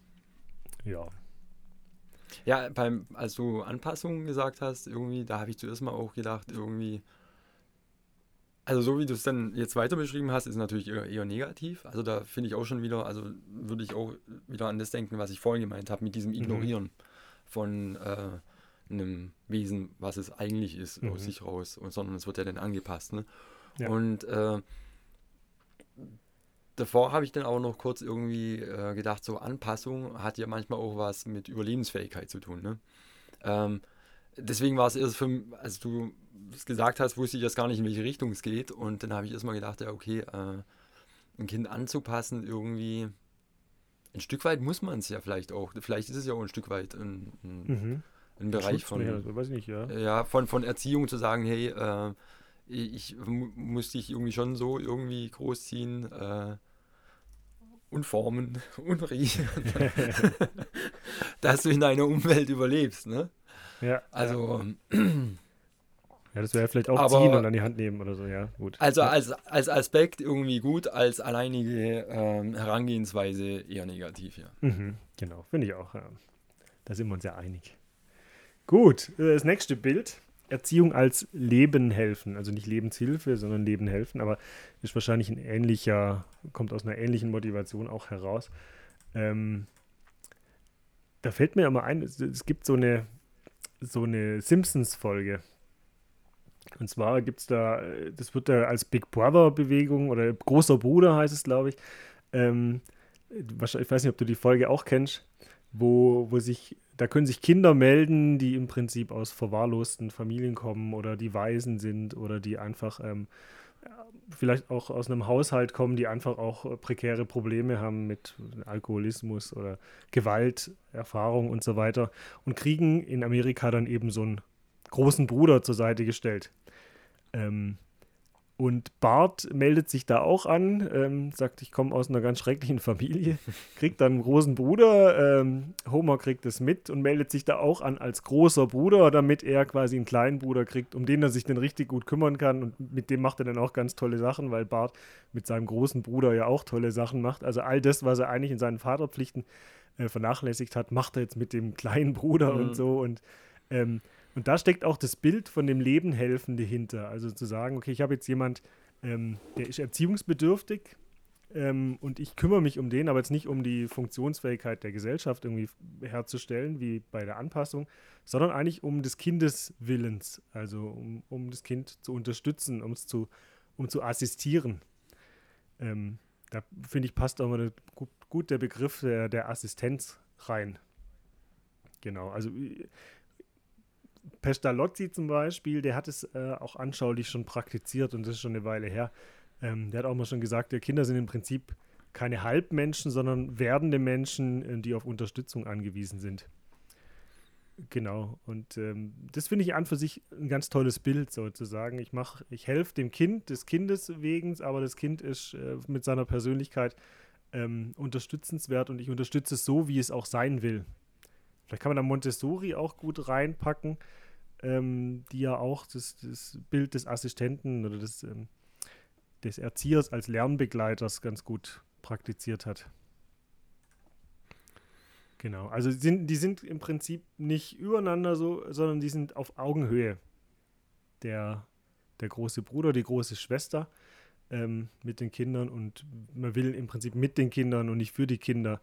ja.
Ja, beim, als du Anpassungen gesagt hast, irgendwie, da habe ich zuerst mal auch gedacht, irgendwie, also so wie du es dann jetzt weiter beschrieben hast, ist natürlich eher, eher negativ. Also da finde ich auch schon wieder, also würde ich auch wieder an das denken, was ich vorhin gemeint habe, mit diesem mhm. Ignorieren mhm. von äh, einem Wesen, was es eigentlich ist, mhm. aus sich raus, und, sondern es wird ja dann angepasst. Ne? Ja. Und äh, davor habe ich dann auch noch kurz irgendwie äh, gedacht, so Anpassung hat ja manchmal auch was mit Überlebensfähigkeit zu tun. Ne? Ähm, deswegen war es erst für als du es gesagt hast, wusste ich jetzt gar nicht, in welche Richtung es geht. Und dann habe ich erstmal gedacht, ja, okay, äh, ein Kind anzupassen, irgendwie ein Stück weit muss man es ja vielleicht auch. Vielleicht ist es ja auch ein Stück weit ein, ein, mhm. ein Bereich von,
ja, weiß nicht, ja.
ja, von, von Erziehung zu sagen, hey, äh, ich muss dich irgendwie schon so irgendwie großziehen. Äh, und formen und riechen, dass du in deiner Umwelt überlebst. Ne?
Ja.
Also,
Ja, das wäre vielleicht auch
Aber-
ziehen und an die Hand nehmen oder so, ja, gut.
also
ja.
als, als Aspekt irgendwie gut, als alleinige ähm, Herangehensweise eher negativ, ja.
Mhm, genau, finde ich auch. Ja. Da sind wir uns ja einig. Gut, äh, das nächste Bild. Erziehung als Leben helfen. Also nicht Lebenshilfe, sondern Leben helfen, aber ist wahrscheinlich ein ähnlicher, kommt aus einer ähnlichen Motivation auch heraus. Ähm, da fällt mir immer ein, es, es gibt so eine, so eine Simpsons-Folge. Und zwar gibt es da, äh, das wird da als Big Brother-Bewegung oder großer Bruder heißt es, glaube ich. Ähm, ich weiß nicht, ob du die Folge auch kennst, wo, wo sich, da können sich Kinder melden, die im Prinzip aus verwahrlosten Familien kommen oder die Waisen sind oder die einfach ähm, vielleicht auch aus einem Haushalt kommen, die einfach auch äh, prekäre Probleme haben mit Alkoholismus oder Gewalt, Erfahrung und so weiter und kriegen in Amerika dann eben so einen großen Bruder zur Seite gestellt. Ähm, und Bart meldet sich da auch an, ähm, sagt, ich komme aus einer ganz schrecklichen Familie, kriegt dann einen großen Bruder. Ähm, Homer kriegt es mit und meldet sich da auch an als großer Bruder, damit er quasi einen kleinen Bruder kriegt, um den er sich dann richtig gut kümmern kann. Und mit dem macht er dann auch ganz tolle Sachen, weil Bart mit seinem großen Bruder ja auch tolle Sachen macht. Also all das, was er eigentlich in seinen Vaterpflichten äh, vernachlässigt hat, macht er jetzt mit dem kleinen Bruder
Mhm.
und so. Und ähm, und da steckt auch das Bild von dem Leben Helfende hinter. Also zu sagen, okay, ich habe jetzt jemand, ähm, der ist erziehungsbedürftig ähm, und ich kümmere mich um den, aber jetzt nicht um die Funktionsfähigkeit der Gesellschaft irgendwie herzustellen, wie bei der Anpassung, sondern eigentlich um des Kindes Willens, also um, um das Kind zu unterstützen, um es zu, um zu assistieren. Ähm, da finde ich, passt auch mal gut, gut der Begriff der, der Assistenz rein. Genau, also Pestalozzi zum Beispiel, der hat es äh, auch anschaulich schon praktiziert und das ist schon eine Weile her. Ähm, der hat auch mal schon gesagt, ja, Kinder sind im Prinzip keine Halbmenschen, sondern werdende Menschen, äh, die auf Unterstützung angewiesen sind. Genau, und ähm, das finde ich an für sich ein ganz tolles Bild, sozusagen. Ich mache, ich helfe dem Kind des Kindes wegen, aber das Kind ist äh, mit seiner Persönlichkeit ähm, unterstützenswert und ich unterstütze es so, wie es auch sein will. Vielleicht kann man da Montessori auch gut reinpacken, ähm, die ja auch das, das Bild des Assistenten oder des, ähm, des Erziehers als Lernbegleiters ganz gut praktiziert hat. Genau, also die sind, die sind im Prinzip nicht übereinander so, sondern die sind auf Augenhöhe. Der, der große Bruder, die große Schwester ähm, mit den Kindern und man will im Prinzip mit den Kindern und nicht für die Kinder eine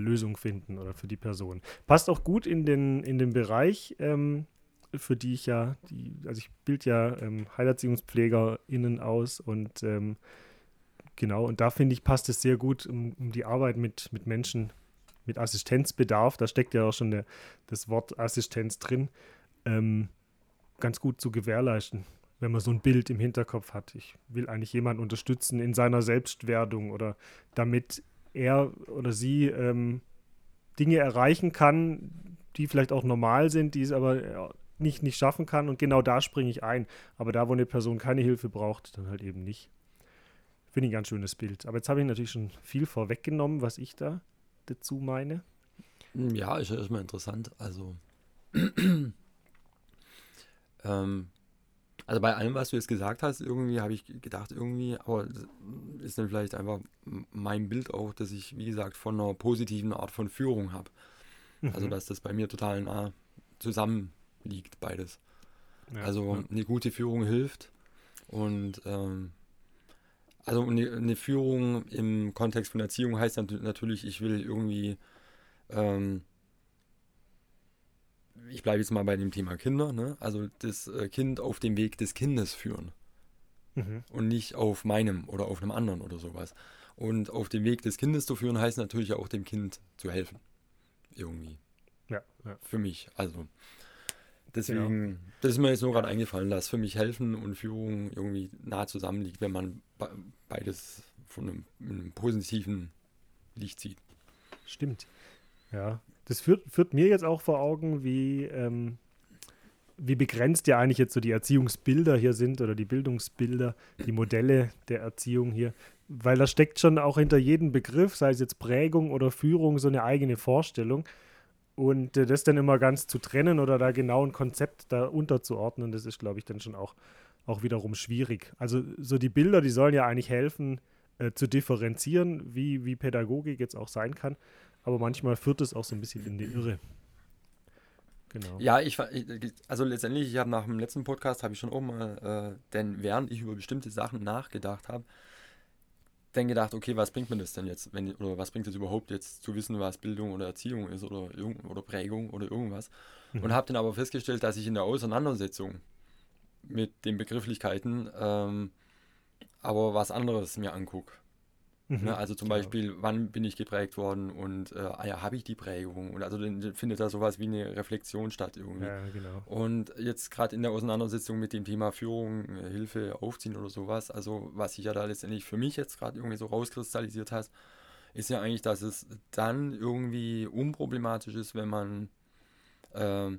Lösung finden oder für die Person. Passt auch gut in den, in den Bereich, ähm, für die ich ja, die, also ich bilde ja ähm, HeilerziehungspflegerInnen aus und ähm, genau, und da finde ich, passt es sehr gut um, um die Arbeit mit, mit Menschen mit Assistenzbedarf, da steckt ja auch schon der, das Wort Assistenz drin, ähm, ganz gut zu gewährleisten, wenn man so ein Bild im Hinterkopf hat. Ich will eigentlich jemanden unterstützen in seiner Selbstwerdung oder damit er oder sie ähm, Dinge erreichen kann, die vielleicht auch normal sind, die es aber ja, nicht, nicht schaffen kann. Und genau da springe ich ein. Aber da, wo eine Person keine Hilfe braucht, dann halt eben nicht. Finde ich ein ganz schönes Bild. Aber jetzt habe ich natürlich schon viel vorweggenommen, was ich da dazu meine.
Ja, ist ja erstmal interessant. Also, ähm, also bei allem, was du jetzt gesagt hast, irgendwie habe ich gedacht, irgendwie, aber das ist dann vielleicht einfach mein Bild auch, dass ich, wie gesagt, von einer positiven Art von Führung habe. Also,
Mhm.
dass das bei mir total nah zusammenliegt, beides.
Ja,
Also
ja.
eine gute Führung hilft und ähm, also eine, eine Führung im Kontext von Erziehung heißt nat natürlich, ich will irgendwie, ähm, ich bleibe jetzt mal bei dem Thema Kinder, ne? also das äh, Kind auf dem Weg des Kindes führen
Mhm.
und nicht auf meinem oder auf einem anderen oder sowas. Und auf dem Weg des Kindes zu führen heißt natürlich auch dem Kind zu helfen. Irgendwie
Ja, ja.
für mich. Also deswegen, das ist mir jetzt nur gerade eingefallen, dass für mich Helfen und Führung irgendwie nah zusammenliegt, wenn man be- beides von einem, einem positiven Licht sieht.
Stimmt. Ja. Das führt, führt mir jetzt auch vor Augen, wie, ähm, wie begrenzt ja eigentlich jetzt so die Erziehungsbilder hier sind oder die Bildungsbilder, die Modelle der Erziehung hier. Weil da steckt schon auch hinter jedem Begriff, sei es jetzt Prägung oder Führung, so eine eigene Vorstellung. Und äh, das dann immer ganz zu trennen oder da genau ein Konzept da unterzuordnen, das ist, glaube ich, dann schon auch, auch wiederum schwierig. Also so die Bilder, die sollen ja eigentlich helfen, äh, zu differenzieren, wie, wie Pädagogik jetzt auch sein kann. Aber manchmal führt es auch so ein bisschen in die Irre.
Genau. Ja, ich also letztendlich, ich habe nach dem letzten Podcast, habe ich schon auch mal, äh, denn während ich über bestimmte Sachen nachgedacht habe, dann gedacht, okay, was bringt mir das denn jetzt, wenn, oder was bringt es überhaupt jetzt zu wissen, was Bildung oder Erziehung ist oder, oder Prägung oder irgendwas. Mhm. Und habe dann aber festgestellt, dass ich in der Auseinandersetzung mit den Begrifflichkeiten ähm, aber was anderes mir angucke. Mhm, ne, also zum genau. Beispiel, wann bin ich geprägt worden und äh, ah ja, habe ich die Prägung? Und also dann findet da sowas wie eine Reflexion statt irgendwie. Ja, genau. Und jetzt gerade in der Auseinandersetzung mit dem Thema Führung, äh, Hilfe, Aufziehen oder sowas, also was sich ja da letztendlich für mich jetzt gerade irgendwie so rauskristallisiert hat, ist ja eigentlich, dass es dann irgendwie unproblematisch ist, wenn man äh,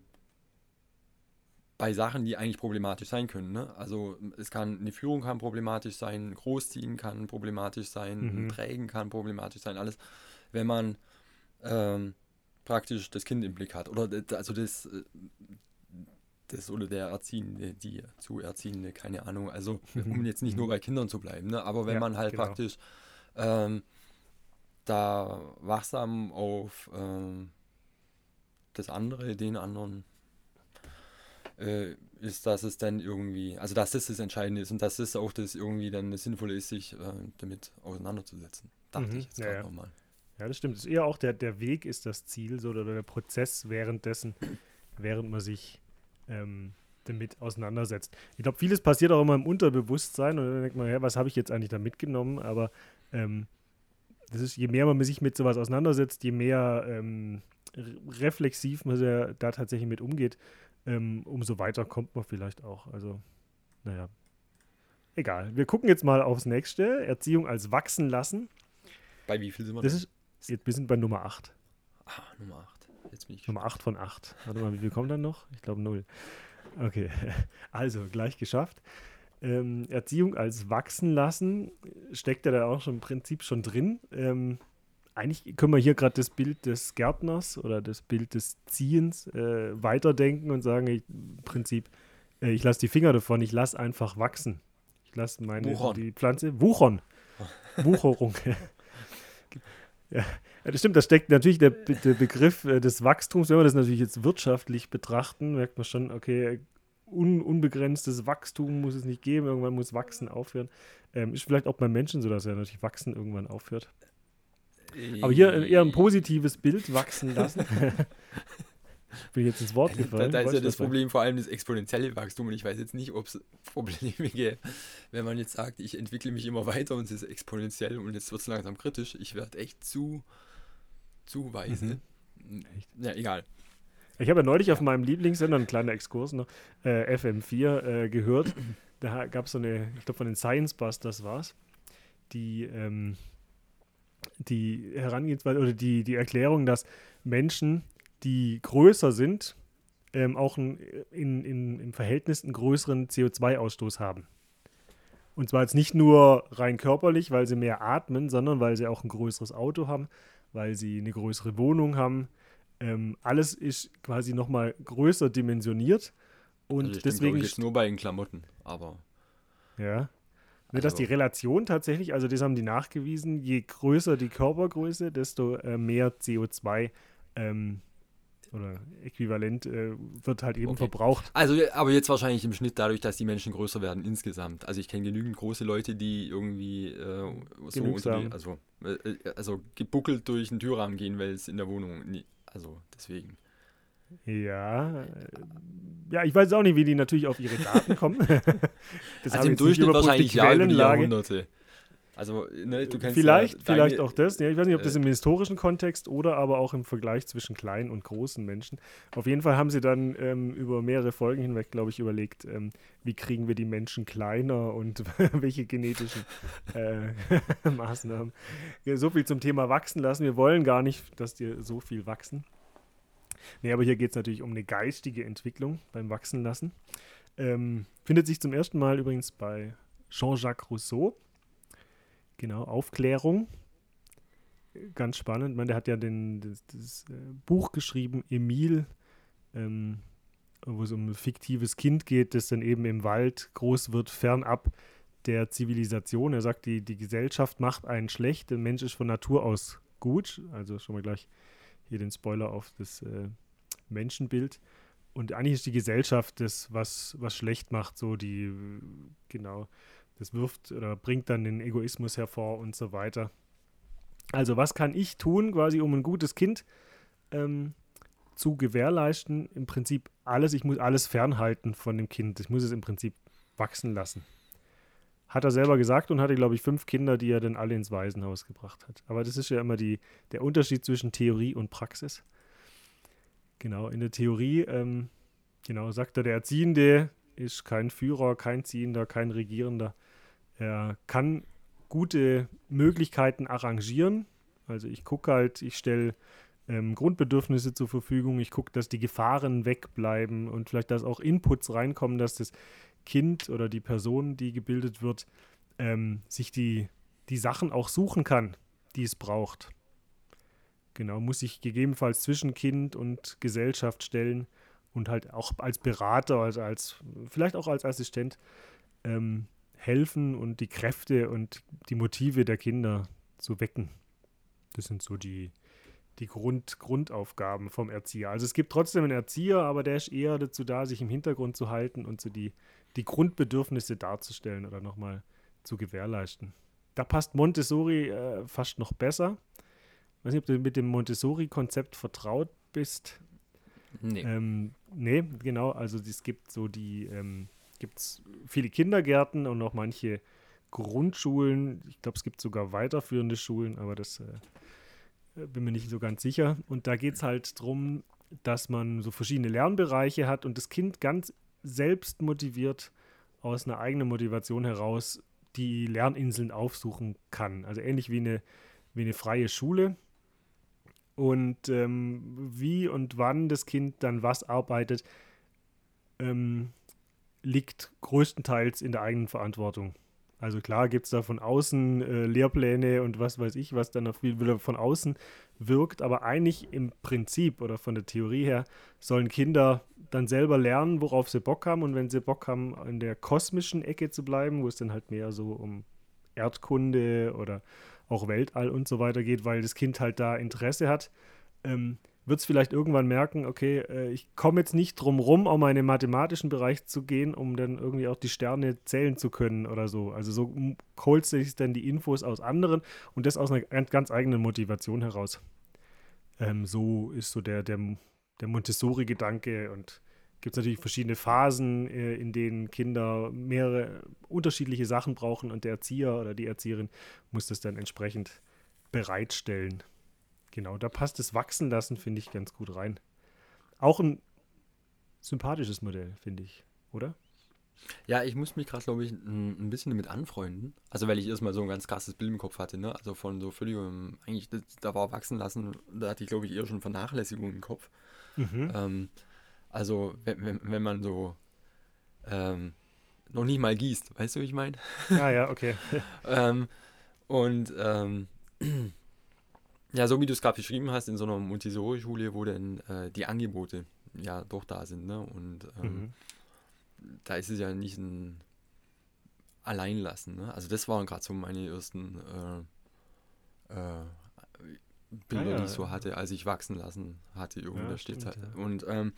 bei Sachen, die eigentlich problematisch sein können. Ne? Also es kann, eine Führung kann problematisch sein, Großziehen kann problematisch sein, mhm. Prägen kann problematisch sein, alles, wenn man ähm, praktisch das Kind im Blick hat. Oder also das, äh, das oder der Erziehende, die zu Erziehende, keine Ahnung. Also mhm. um jetzt nicht nur mhm. bei Kindern zu bleiben, ne? aber wenn ja, man halt genau. praktisch ähm, da wachsam auf ähm, das andere, den anderen äh, ist, dass es dann irgendwie, also dass das das Entscheidende ist und dass das auch das irgendwie dann das Sinnvolle ist, sich äh, damit auseinanderzusetzen. Dachte
mhm.
ich jetzt
gerade ja, nochmal. Ja, das stimmt. Es ist eher auch der, der Weg ist das Ziel so, oder der Prozess währenddessen, während man sich ähm, damit auseinandersetzt. Ich glaube, vieles passiert auch immer im Unterbewusstsein und dann denkt man, ja, was habe ich jetzt eigentlich da mitgenommen? Aber ähm, das ist, je mehr man sich mit sowas auseinandersetzt, je mehr ähm, reflexiv man da tatsächlich mit umgeht, ähm, umso weiter kommt man vielleicht auch. Also, naja. Egal. Wir gucken jetzt mal aufs nächste. Erziehung als wachsen lassen.
Bei wie viel sind wir
das ist, jetzt, Wir sind bei Nummer 8.
Ah, Nummer 8. Jetzt bin ich
Nummer 8 von 8. Warte mal, wie viel kommt dann noch? Ich glaube 0. Okay, also gleich geschafft. Ähm, Erziehung als wachsen lassen steckt ja da auch schon im Prinzip schon drin. Ähm, eigentlich können wir hier gerade das Bild des Gärtners oder das Bild des Ziehens äh, weiterdenken und sagen, ich, im Prinzip, äh, ich lasse die Finger davon, ich lasse einfach wachsen. Ich lasse meine Wuchern. die Pflanze wuchern. Wucherung. ja, das stimmt, da steckt natürlich der, der Begriff äh, des Wachstums, wenn wir das natürlich jetzt wirtschaftlich betrachten, merkt man schon, okay, un, unbegrenztes Wachstum muss es nicht geben, irgendwann muss Wachsen aufhören. Ähm, ist vielleicht auch beim Menschen so, dass er natürlich Wachsen irgendwann aufhört. Aber hier eher ein positives Bild wachsen lassen. Bin jetzt ins Wort gefallen.
Da, da ist ja das Problem vor allem das exponentielle Wachstum und ich weiß jetzt nicht, ob es Probleme gäbe, wenn man jetzt sagt, ich entwickle mich immer weiter und es ist exponentiell und jetzt wird es langsam kritisch. Ich werde echt zu, zu weise. Mhm. Ja, egal.
Ich habe ja neulich auf meinem Lieblingssender, ein kleiner Exkurs noch, äh, FM4 äh, gehört. Da gab es so eine, ich glaube von den Science Busters war es, die ähm, die Herangehensweise oder die, die Erklärung, dass Menschen, die größer sind, ähm, auch ein, in, in, im Verhältnis einen größeren CO2-Ausstoß haben. Und zwar jetzt nicht nur rein körperlich, weil sie mehr atmen, sondern weil sie auch ein größeres Auto haben, weil sie eine größere Wohnung haben. Ähm, alles ist quasi nochmal größer dimensioniert. Und also deswegen.
Ich jetzt nur bei den Klamotten, aber.
Ja. Ne, dass die Relation tatsächlich, also das haben die nachgewiesen, je größer die Körpergröße, desto äh, mehr CO2 ähm, oder äquivalent äh, wird halt eben okay. verbraucht.
Also, aber jetzt wahrscheinlich im Schnitt dadurch, dass die Menschen größer werden insgesamt. Also ich kenne genügend große Leute, die irgendwie äh, so die, also, äh, äh, also gebuckelt durch den Türrahmen gehen, weil es in der Wohnung, nie, also deswegen.
Ja, äh, ja, ich weiß auch nicht, wie die natürlich auf ihre Daten kommen.
das also im Durchschnitt wahrscheinlich Jahrhunderte. Also, ne, du
kennst vielleicht, ja vielleicht auch das. Ja, ich weiß nicht, ob das äh, im historischen Kontext oder aber auch im Vergleich zwischen kleinen und großen Menschen. Auf jeden Fall haben sie dann ähm, über mehrere Folgen hinweg, glaube ich, überlegt, ähm, wie kriegen wir die Menschen kleiner und welche genetischen äh, Maßnahmen. Ja, so viel zum Thema wachsen lassen. Wir wollen gar nicht, dass die so viel wachsen. Nee, aber hier geht es natürlich um eine geistige Entwicklung beim Wachsenlassen. Ähm, findet sich zum ersten Mal übrigens bei Jean-Jacques Rousseau. Genau, Aufklärung. Ganz spannend. Man, der hat ja den, das, das äh, Buch geschrieben, Emile, ähm, wo es um ein fiktives Kind geht, das dann eben im Wald groß wird, fernab der Zivilisation. Er sagt, die, die Gesellschaft macht einen schlecht, der Mensch ist von Natur aus gut. Also schon mal gleich hier den Spoiler auf das äh, Menschenbild. Und eigentlich ist die Gesellschaft das, was, was schlecht macht, so die, genau, das wirft oder bringt dann den Egoismus hervor und so weiter. Also, was kann ich tun, quasi, um ein gutes Kind ähm, zu gewährleisten? Im Prinzip alles. Ich muss alles fernhalten von dem Kind. Ich muss es im Prinzip wachsen lassen. Hat er selber gesagt und hatte, glaube ich, fünf Kinder, die er dann alle ins Waisenhaus gebracht hat. Aber das ist ja immer die, der Unterschied zwischen Theorie und Praxis. Genau, in der Theorie, ähm, genau, sagt er, der Erziehende ist kein Führer, kein Ziehender, kein Regierender. Er kann gute Möglichkeiten arrangieren. Also ich gucke halt, ich stelle ähm, Grundbedürfnisse zur Verfügung, ich gucke, dass die Gefahren wegbleiben und vielleicht, dass auch Inputs reinkommen, dass das Kind oder die Person, die gebildet wird, ähm, sich die, die Sachen auch suchen kann, die es braucht. Genau, muss sich gegebenenfalls zwischen Kind und Gesellschaft stellen und halt auch als Berater, also als, vielleicht auch als Assistent ähm, helfen und die Kräfte und die Motive der Kinder zu wecken. Das sind so die, die Grund, Grundaufgaben vom Erzieher. Also es gibt trotzdem einen Erzieher, aber der ist eher dazu da, sich im Hintergrund zu halten und so die, die Grundbedürfnisse darzustellen oder nochmal zu gewährleisten. Da passt Montessori äh, fast noch besser. Ich weiß nicht, ob du mit dem Montessori-Konzept vertraut bist. Nee. Ähm, nee, genau. Also es gibt so die, ähm, gibt es viele Kindergärten und auch manche Grundschulen. Ich glaube, es gibt sogar weiterführende Schulen, aber das äh, bin mir nicht so ganz sicher. Und da geht es halt darum, dass man so verschiedene Lernbereiche hat und das Kind ganz selbst motiviert aus einer eigenen Motivation heraus die Lerninseln aufsuchen kann. Also ähnlich wie eine, wie eine freie Schule. Und ähm, wie und wann das Kind dann was arbeitet, ähm, liegt größtenteils in der eigenen Verantwortung. Also klar gibt es da von außen äh, Lehrpläne und was weiß ich, was dann wieder von außen wirkt, aber eigentlich im Prinzip oder von der Theorie her sollen Kinder dann selber lernen, worauf sie Bock haben und wenn sie Bock haben, in der kosmischen Ecke zu bleiben, wo es dann halt mehr so um Erdkunde oder auch Weltall und so weiter geht, weil das Kind halt da Interesse hat, ähm, wird es vielleicht irgendwann merken, okay, äh, ich komme jetzt nicht drum rum, um in den mathematischen Bereich zu gehen, um dann irgendwie auch die Sterne zählen zu können oder so. Also so holt sich dann die Infos aus anderen und das aus einer ganz eigenen Motivation heraus. Ähm, so ist so der, der, der Montessori-Gedanke und gibt es natürlich verschiedene Phasen, äh, in denen Kinder mehrere unterschiedliche Sachen brauchen und der Erzieher oder die Erzieherin muss das dann entsprechend bereitstellen. Genau, da passt das Wachsen lassen, finde ich, ganz gut rein. Auch ein sympathisches Modell, finde ich, oder?
Ja, ich muss mich gerade, glaube ich, ein, bisschen damit anfreunden. Also, weil ich erstmal so ein ganz krasses Bild im Kopf hatte, ne? Also von so völlig, eigentlich, das, da war wachsen lassen, da hatte ich, glaube ich, eher schon Vernachlässigung im Kopf. Mhm. Ähm, also, wenn, wenn, man so ähm, noch nicht mal gießt, weißt du, wie ich meine?
Ja, ja, okay.
ähm, und ähm, ja, so wie du es gerade beschrieben hast, in so einer Montessori-Schule, wo dann äh, die Angebote ja doch da sind, ne? Und ähm, mhm. da ist es ja nicht ein Alleinlassen, ne? Also das waren gerade so meine ersten äh, äh, Bilder, ah, ja. die ich so hatte, als ich wachsen lassen hatte, irgendwie ja, da steht halt. Und ähm,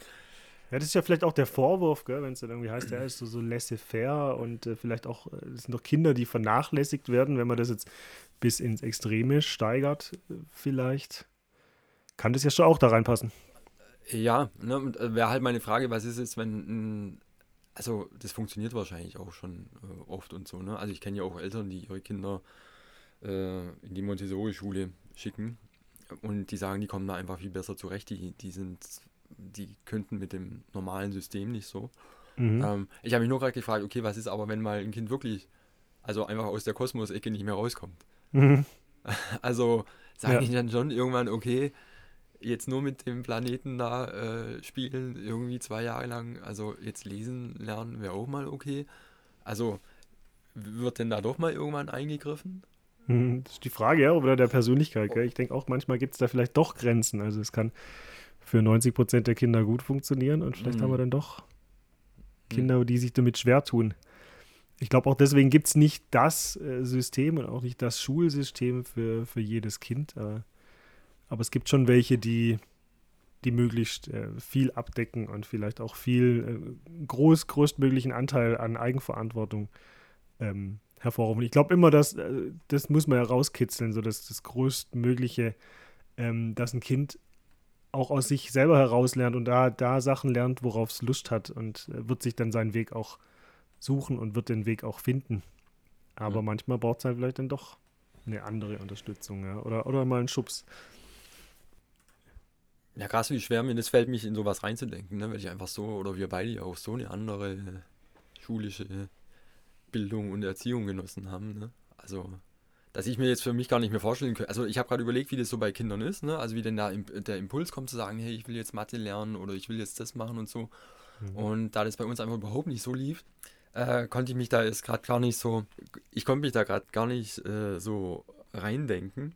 ja, das ist ja vielleicht auch der Vorwurf, wenn es dann irgendwie heißt, er ist so, so laissez-faire und äh, vielleicht auch, äh, es sind doch Kinder, die vernachlässigt werden, wenn man das jetzt bis ins Extreme steigert, äh, vielleicht. Kann das ja schon auch da reinpassen.
Ja, ne, äh, wäre halt meine Frage, was ist jetzt, wenn, also das funktioniert wahrscheinlich auch schon äh, oft und so, ne? Also ich kenne ja auch Eltern, die ihre Kinder äh, in die Montessori-Schule schicken und die sagen, die kommen da einfach viel besser zurecht, die, die sind die könnten mit dem normalen System nicht so. Mhm. Ähm, ich habe mich nur gerade gefragt, okay, was ist aber, wenn mal ein Kind wirklich, also einfach aus der Kosmos-Ecke nicht mehr rauskommt? Mhm. Also sage ja. ich dann schon irgendwann, okay, jetzt nur mit dem Planeten da äh, spielen, irgendwie zwei Jahre lang. Also jetzt lesen lernen wäre auch mal okay. Also wird denn da doch mal irgendwann eingegriffen?
Hm, das ist die Frage, ja, oder der Persönlichkeit. Gell? Ich denke auch, manchmal gibt es da vielleicht doch Grenzen. Also es kann für 90 Prozent der Kinder gut funktionieren und vielleicht mhm. haben wir dann doch Kinder, die sich damit schwer tun. Ich glaube auch deswegen gibt es nicht das äh, System und auch nicht das Schulsystem für, für jedes Kind. Aber, aber es gibt schon welche, die, die möglichst äh, viel abdecken und vielleicht auch viel äh, groß, größtmöglichen Anteil an Eigenverantwortung ähm, hervorrufen. Ich glaube immer, dass äh, das muss man ja rauskitzeln, so dass das größtmögliche, ähm, dass ein Kind auch aus sich selber heraus lernt und da, da Sachen lernt, worauf es Lust hat und äh, wird sich dann seinen Weg auch suchen und wird den Weg auch finden. Aber mhm. manchmal braucht es halt vielleicht dann doch eine andere Unterstützung, ja. Oder, oder mal einen Schubs.
Ja, krass, wie schwer mir das fällt, mich in sowas reinzudenken, ne? weil ich einfach so, oder wir beide auch so eine andere schulische Bildung und Erziehung genossen haben. Ne? Also, dass ich mir jetzt für mich gar nicht mehr vorstellen könnte. Also, ich habe gerade überlegt, wie das so bei Kindern ist, ne? also wie denn da der Impuls kommt zu sagen, hey, ich will jetzt Mathe lernen oder ich will jetzt das machen und so. Mhm. Und da das bei uns einfach überhaupt nicht so lief, äh, konnte ich mich da jetzt gerade gar nicht so, ich konnte mich da gerade gar nicht äh, so reindenken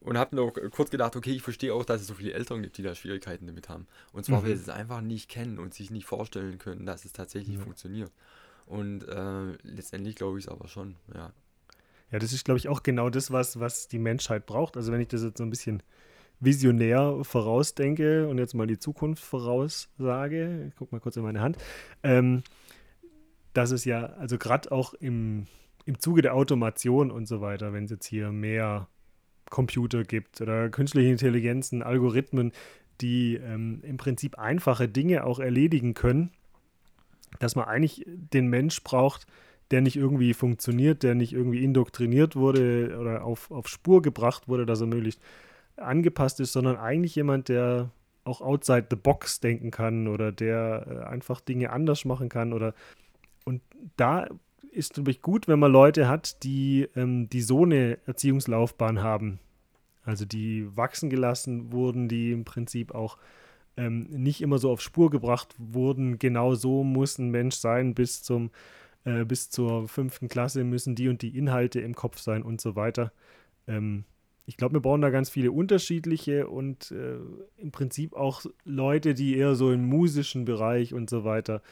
und habe noch kurz gedacht, okay, ich verstehe auch, dass es so viele Eltern gibt, die da Schwierigkeiten damit haben. Und zwar, mhm. weil sie es einfach nicht kennen und sich nicht vorstellen können, dass es tatsächlich ja. funktioniert. Und äh, letztendlich glaube ich es aber schon, ja.
Ja, das ist, glaube ich, auch genau das, was, was die Menschheit braucht. Also wenn ich das jetzt so ein bisschen visionär vorausdenke und jetzt mal die Zukunft voraussage, ich gucke mal kurz in meine Hand, ähm, dass es ja, also gerade auch im, im Zuge der Automation und so weiter, wenn es jetzt hier mehr Computer gibt oder künstliche Intelligenzen, Algorithmen, die ähm, im Prinzip einfache Dinge auch erledigen können, dass man eigentlich den Mensch braucht, der nicht irgendwie funktioniert, der nicht irgendwie indoktriniert wurde oder auf, auf Spur gebracht wurde, dass er möglichst angepasst ist, sondern eigentlich jemand, der auch outside the box denken kann oder der äh, einfach Dinge anders machen kann oder und da ist glaube ich gut, wenn man Leute hat, die, ähm, die so eine Erziehungslaufbahn haben. Also die wachsen gelassen wurden, die im Prinzip auch ähm, nicht immer so auf Spur gebracht wurden. Genau so muss ein Mensch sein bis zum äh, bis zur fünften Klasse müssen die und die Inhalte im Kopf sein und so weiter. Ähm, ich glaube, wir brauchen da ganz viele unterschiedliche und äh, im Prinzip auch Leute, die eher so im musischen Bereich und so weiter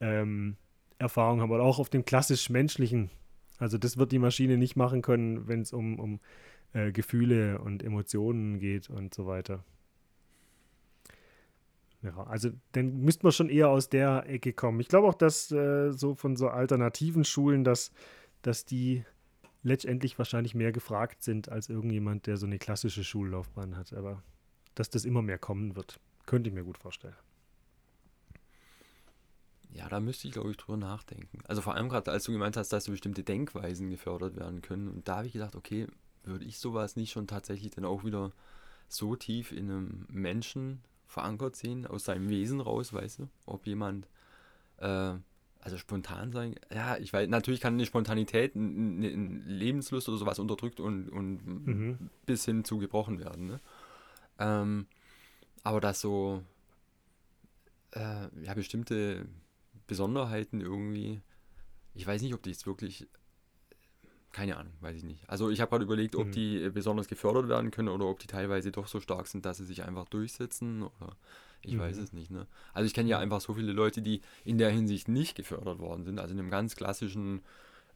ähm, Erfahrung haben oder auch auf dem klassisch menschlichen. Also das wird die Maschine nicht machen können, wenn es um, um äh, Gefühle und Emotionen geht und so weiter. Ja, also dann müsste man schon eher aus der Ecke kommen. Ich glaube auch, dass äh, so von so alternativen Schulen, dass, dass die letztendlich wahrscheinlich mehr gefragt sind als irgendjemand, der so eine klassische Schullaufbahn hat. Aber dass das immer mehr kommen wird, könnte ich mir gut vorstellen.
Ja, da müsste ich, glaube ich, drüber nachdenken. Also vor allem gerade, als du gemeint hast, dass so bestimmte Denkweisen gefördert werden können. Und da habe ich gedacht, okay, würde ich sowas nicht schon tatsächlich dann auch wieder so tief in einem Menschen verankert sehen, aus seinem Wesen raus, weißt du? Ob jemand, äh, also spontan sein, ja, ich weiß, natürlich kann eine Spontanität, eine Lebenslust oder sowas unterdrückt und, und mhm. bis hin zu gebrochen werden, ne? Ähm, aber dass so, äh, ja, bestimmte Besonderheiten irgendwie. Ich weiß nicht, ob die jetzt wirklich. Keine Ahnung, weiß ich nicht. Also ich habe gerade überlegt, ob mhm. die äh, besonders gefördert werden können oder ob die teilweise doch so stark sind, dass sie sich einfach durchsetzen oder ich mhm. weiß es nicht. Ne? Also ich kenne ja einfach so viele Leute, die in der Hinsicht nicht gefördert worden sind, also in einem ganz klassischen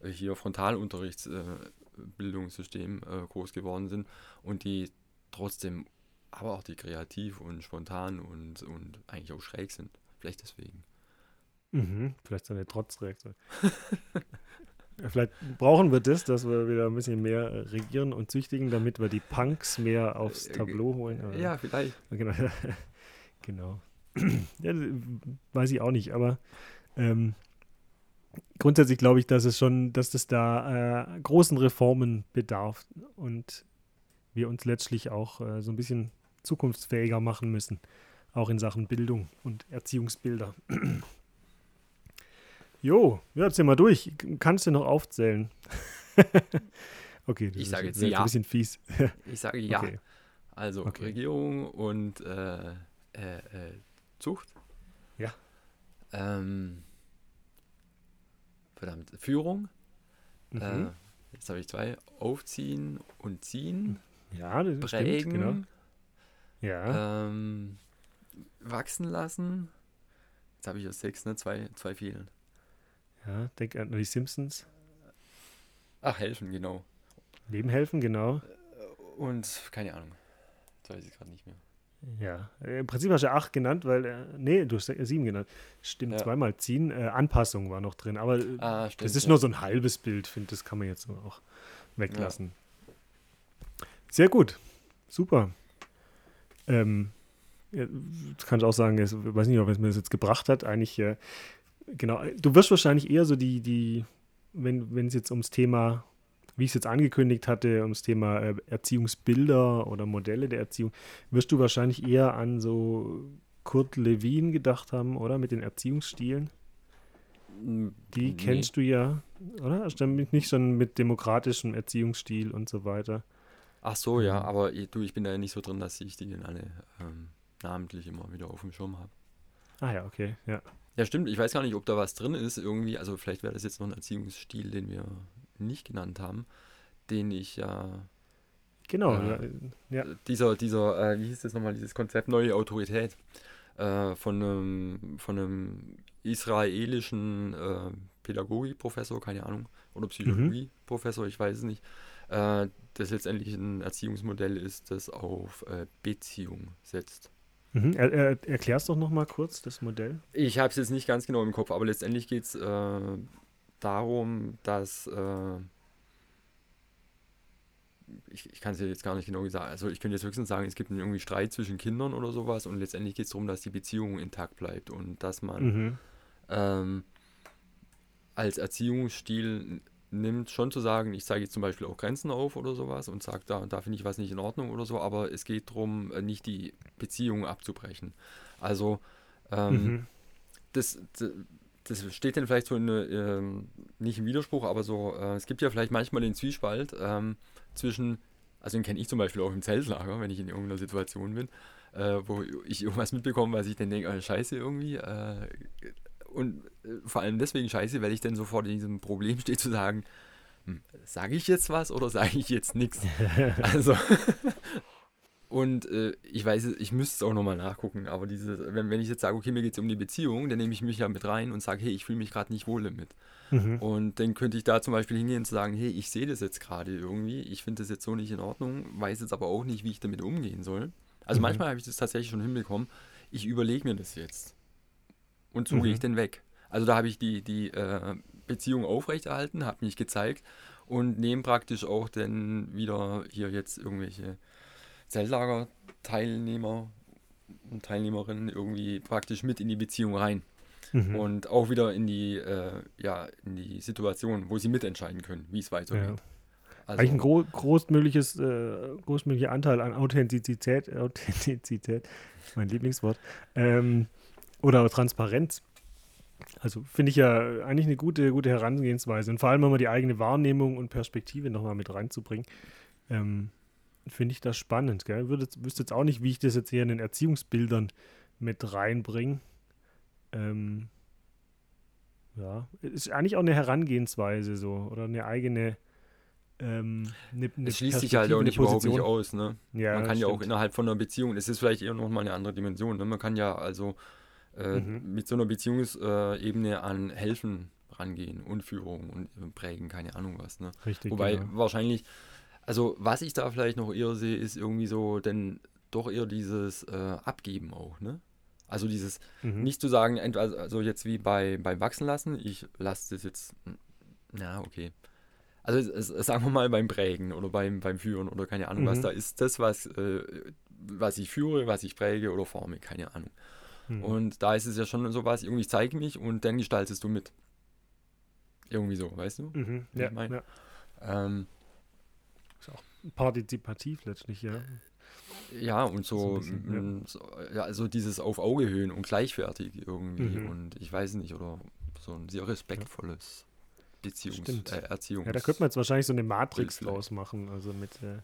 äh, hier Frontalunterrichtsbildungssystem äh, äh, groß geworden sind und die trotzdem aber auch die kreativ und spontan und, und eigentlich auch schräg sind. Vielleicht deswegen.
Mhm, vielleicht so eine Trotzreaktion. vielleicht brauchen wir das, dass wir wieder ein bisschen mehr äh, regieren und züchtigen, damit wir die Punks mehr aufs äh, Tableau holen.
Aber, ja, vielleicht.
Genau. genau. ja, weiß ich auch nicht, aber ähm, grundsätzlich glaube ich, dass es schon, dass es da äh, großen Reformen bedarf und wir uns letztlich auch äh, so ein bisschen zukunftsfähiger machen müssen, auch in Sachen Bildung und Erziehungsbilder. Jo, ja, zähl mal durch. Kannst du noch aufzählen?
okay, das ich sage jetzt ja. ein
bisschen fies.
ich sage ja. Okay. Also
Okay.
Regierung und äh, äh, äh, Zucht.
Ja.
Ähm, verdammt, Führung.
Mhm.
Äh, jetzt habe ich zwei. Aufziehen und ziehen.
ja, das
Prägen.
stimmt, genau. Ja,
Ähm, wachsen lassen. Jetzt habe ich ja sechs, ne? Zwei, zwei fehlen.
Ja, denk an die Simpsons.
Ach, helfen, genau.
Leben helfen, genau.
Und keine Ahnung. Jetzt weiß ich gerade nicht mehr.
Ja, äh, im Prinzip hast du acht genannt, weil, äh, nee, du hast äh, sieben genannt. Stimmt,
Ja.
zweimal ziehen. Äh, Anpassung war noch drin, aber äh,
Ah, stimmt.
das ist
ja.
nur so ein halbes Bild, finde das kann man jetzt auch weglassen. Sehr gut, super. Ähm, ja, das kann ich auch sagen, ich weiß nicht, ob es mir das jetzt gebracht hat. Eigentlich, äh, genau, du wirst wahrscheinlich eher so die, die wenn wenn es jetzt ums Thema, wie ich es jetzt angekündigt hatte, ums Thema äh, Erziehungsbilder oder Modelle der Erziehung, wirst du wahrscheinlich eher an so Kurt Lewin gedacht haben, oder? Mit den Erziehungsstilen.
Mm,
Die
nee.
kennst du ja, oder? Du damit nicht schon mit demokratischem Erziehungsstil und so weiter?
Ach so, ja,
Mhm.
aber ich- du, ich bin da ja nicht so drin, dass ich die dann alle ähm, namentlich immer wieder auf dem Schirm habe.
Ah ja, okay, ja.
Ja, stimmt. Ich weiß gar nicht, ob da was drin ist irgendwie. Also vielleicht wäre das jetzt noch ein Erziehungsstil, den wir nicht genannt haben, den ich ja
Genau,
Ja.
ja.
dieser, dieser, äh, wie hieß das nochmal, dieses Konzept neue Autorität äh, von einem, von einem israelischen äh, Pädagogikprofessor, keine Ahnung, oder Psychologieprofessor, ich weiß es nicht, äh, das letztendlich ein Erziehungsmodell ist, das auf äh, Beziehung setzt.
Mhm. Er, er, erklär's doch nochmal kurz, das Modell.
Ich habe es jetzt nicht ganz genau im Kopf, aber letztendlich geht es äh, darum, dass äh, ich, ich kann es jetzt gar nicht genau sagen. Also ich könnte jetzt höchstens sagen, es gibt einen irgendwie Streit zwischen Kindern oder sowas und letztendlich geht es darum, dass die Beziehung intakt bleibt und dass man
Mhm.
ähm, als Erziehungsstil nimmt, schon zu sagen, ich zeige jetzt zum Beispiel auch Grenzen auf oder sowas und sage, da, da finde ich was nicht in Ordnung oder so, aber es geht darum, äh, nicht die Beziehung abzubrechen. Also ähm,
Mhm.
das, das, das steht dann vielleicht so in, ähm, nicht im Widerspruch, aber so, äh, es gibt ja vielleicht manchmal den Zwiespalt ähm, zwischen, also den kenne ich zum Beispiel auch im Zeltlager, wenn ich in irgendeiner Situation bin, äh, wo ich irgendwas mitbekomme, was ich dann denke, äh, scheiße irgendwie. Äh, und äh, vor allem deswegen scheiße, weil ich dann sofort in diesem Problem stehe zu sagen, hm, sage ich jetzt was oder sage ich jetzt nichts? Also, und äh, ich weiß, ich müsste es auch nochmal nachgucken, aber diese, wenn, wenn ich jetzt sage, okay, mir geht es um die Beziehung, dann nehme ich mich ja mit rein und sage, hey, ich fühle mich gerade nicht wohl damit.
Mhm.
Und dann könnte ich da zum Beispiel hingehen und sagen, hey, ich sehe das jetzt gerade irgendwie, ich finde das jetzt so nicht in Ordnung, weiß jetzt aber auch nicht, wie ich damit umgehen soll. Also
Mhm.
manchmal habe ich das tatsächlich schon hinbekommen, ich überlege mir das jetzt. Und so gehe ich
Mhm.
dann weg. Also da habe ich die, die äh, Beziehung aufrechterhalten, habe mich gezeigt und nehme praktisch auch dann wieder hier jetzt irgendwelche Zeltlager-Teilnehmer und Teilnehmerinnen irgendwie praktisch mit in die Beziehung rein
Mhm.
und auch wieder in die, äh, ja, in die Situation, wo sie mitentscheiden können, wie es weitergeht. Also,
Eigentlich ein gro großmögliches, äh, großmöglicher Anteil an Authentizität, Authentizität, mein Lieblingswort, ähm, oder Transparenz. Also finde ich ja eigentlich eine gute, gute Herangehensweise. Und vor allem immer die eigene Wahrnehmung und Perspektive nochmal mit reinzubringen, ähm, finde ich das spannend. Gell? Würde, jetzt- wüsste jetzt auch nicht, wie ich das jetzt hier in den Erziehungsbildern mit reinbringe. Ähm, ja, ist eigentlich auch eine Herangehensweise so oder eine eigene. Ähm, eine, eine
es schließt sich halt auch
eine
nicht überhaupt nicht
Position.
aus. Ne?
Ja,
man kann ja auch
stimmt.
innerhalb von einer Beziehung, es ist vielleicht eher nochmal eine andere Dimension. Ne? Man kann ja also äh,
Mhm.
mit so einer Beziehungsebene an Helfen rangehen und Führung und prägen, keine Ahnung was. Ne?
Richtig,
Wobei
genau.
wahrscheinlich, also was ich da vielleicht noch eher sehe, ist irgendwie so, denn doch eher dieses äh, Abgeben auch, ne? Also dieses,
Mhm.
nicht zu sagen, entweder, also jetzt wie bei, beim Wachsen lassen, ich lasse das jetzt, hm, na, okay. Also es, es, sagen wir mal beim Prägen oder beim, beim Führen oder keine Ahnung was,
Mhm.
da ist das, was, äh, was ich führe, was ich präge oder forme, keine Ahnung.
Mhm.
Und da ist es ja schon sowas, irgendwie ich zeige mich und dann gestaltest du mit. Irgendwie so, weißt du?
Mhm.
ich
Ja,
mein?
ja.
Ähm,
Partizipativ letztlich, ja.
Ja, und
So
so,
bisschen, ja.
mm, so ja, also dieses auf Augehöhen und gleichwertig irgendwie
Mhm.
und ich weiß nicht, oder so ein sehr respektvolles Beziehungs äh, Erziehungs
Ja, da könnte man jetzt wahrscheinlich so eine Matrix draus machen. Also mit äh,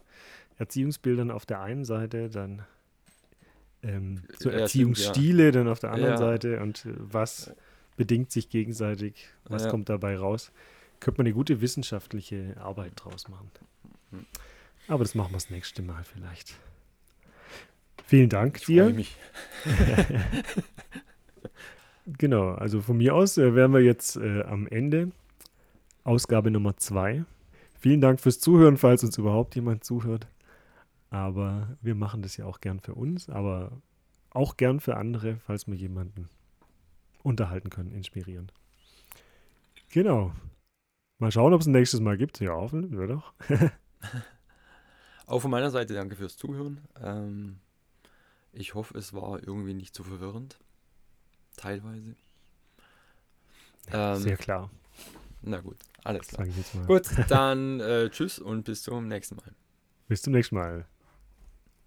Erziehungsbildern auf der einen Seite, dann ähm, so
Ja, stimmt,
Erziehungsstile dann auf der anderen
Ja.
Seite und äh, was bedingt sich gegenseitig, was
Ja.
kommt dabei raus. Könnte man eine gute wissenschaftliche Arbeit draus machen. Aber das machen wir das nächste Mal vielleicht. Vielen Dank
Ich
dir.
freue mich.
Genau, also von mir aus äh, wären wir jetzt äh, am Ende. Ausgabe Nummer zwei. Vielen Dank fürs Zuhören, falls uns überhaupt jemand zuhört. Aber wir machen das ja auch gern für uns, aber auch gern für andere, falls wir jemanden unterhalten können, inspirieren. Genau. Mal schauen, ob es ein nächstes Mal gibt. Ja, hoffentlich, ja doch.
Auch von meiner Seite danke fürs Zuhören. Ähm, ich hoffe, es war irgendwie nicht zu verwirrend. Teilweise. Ähm,
Sehr klar,
Na gut, alles klar. Gut, dann äh, tschüss und bis zum nächsten Mal.
Bis zum nächsten Mal.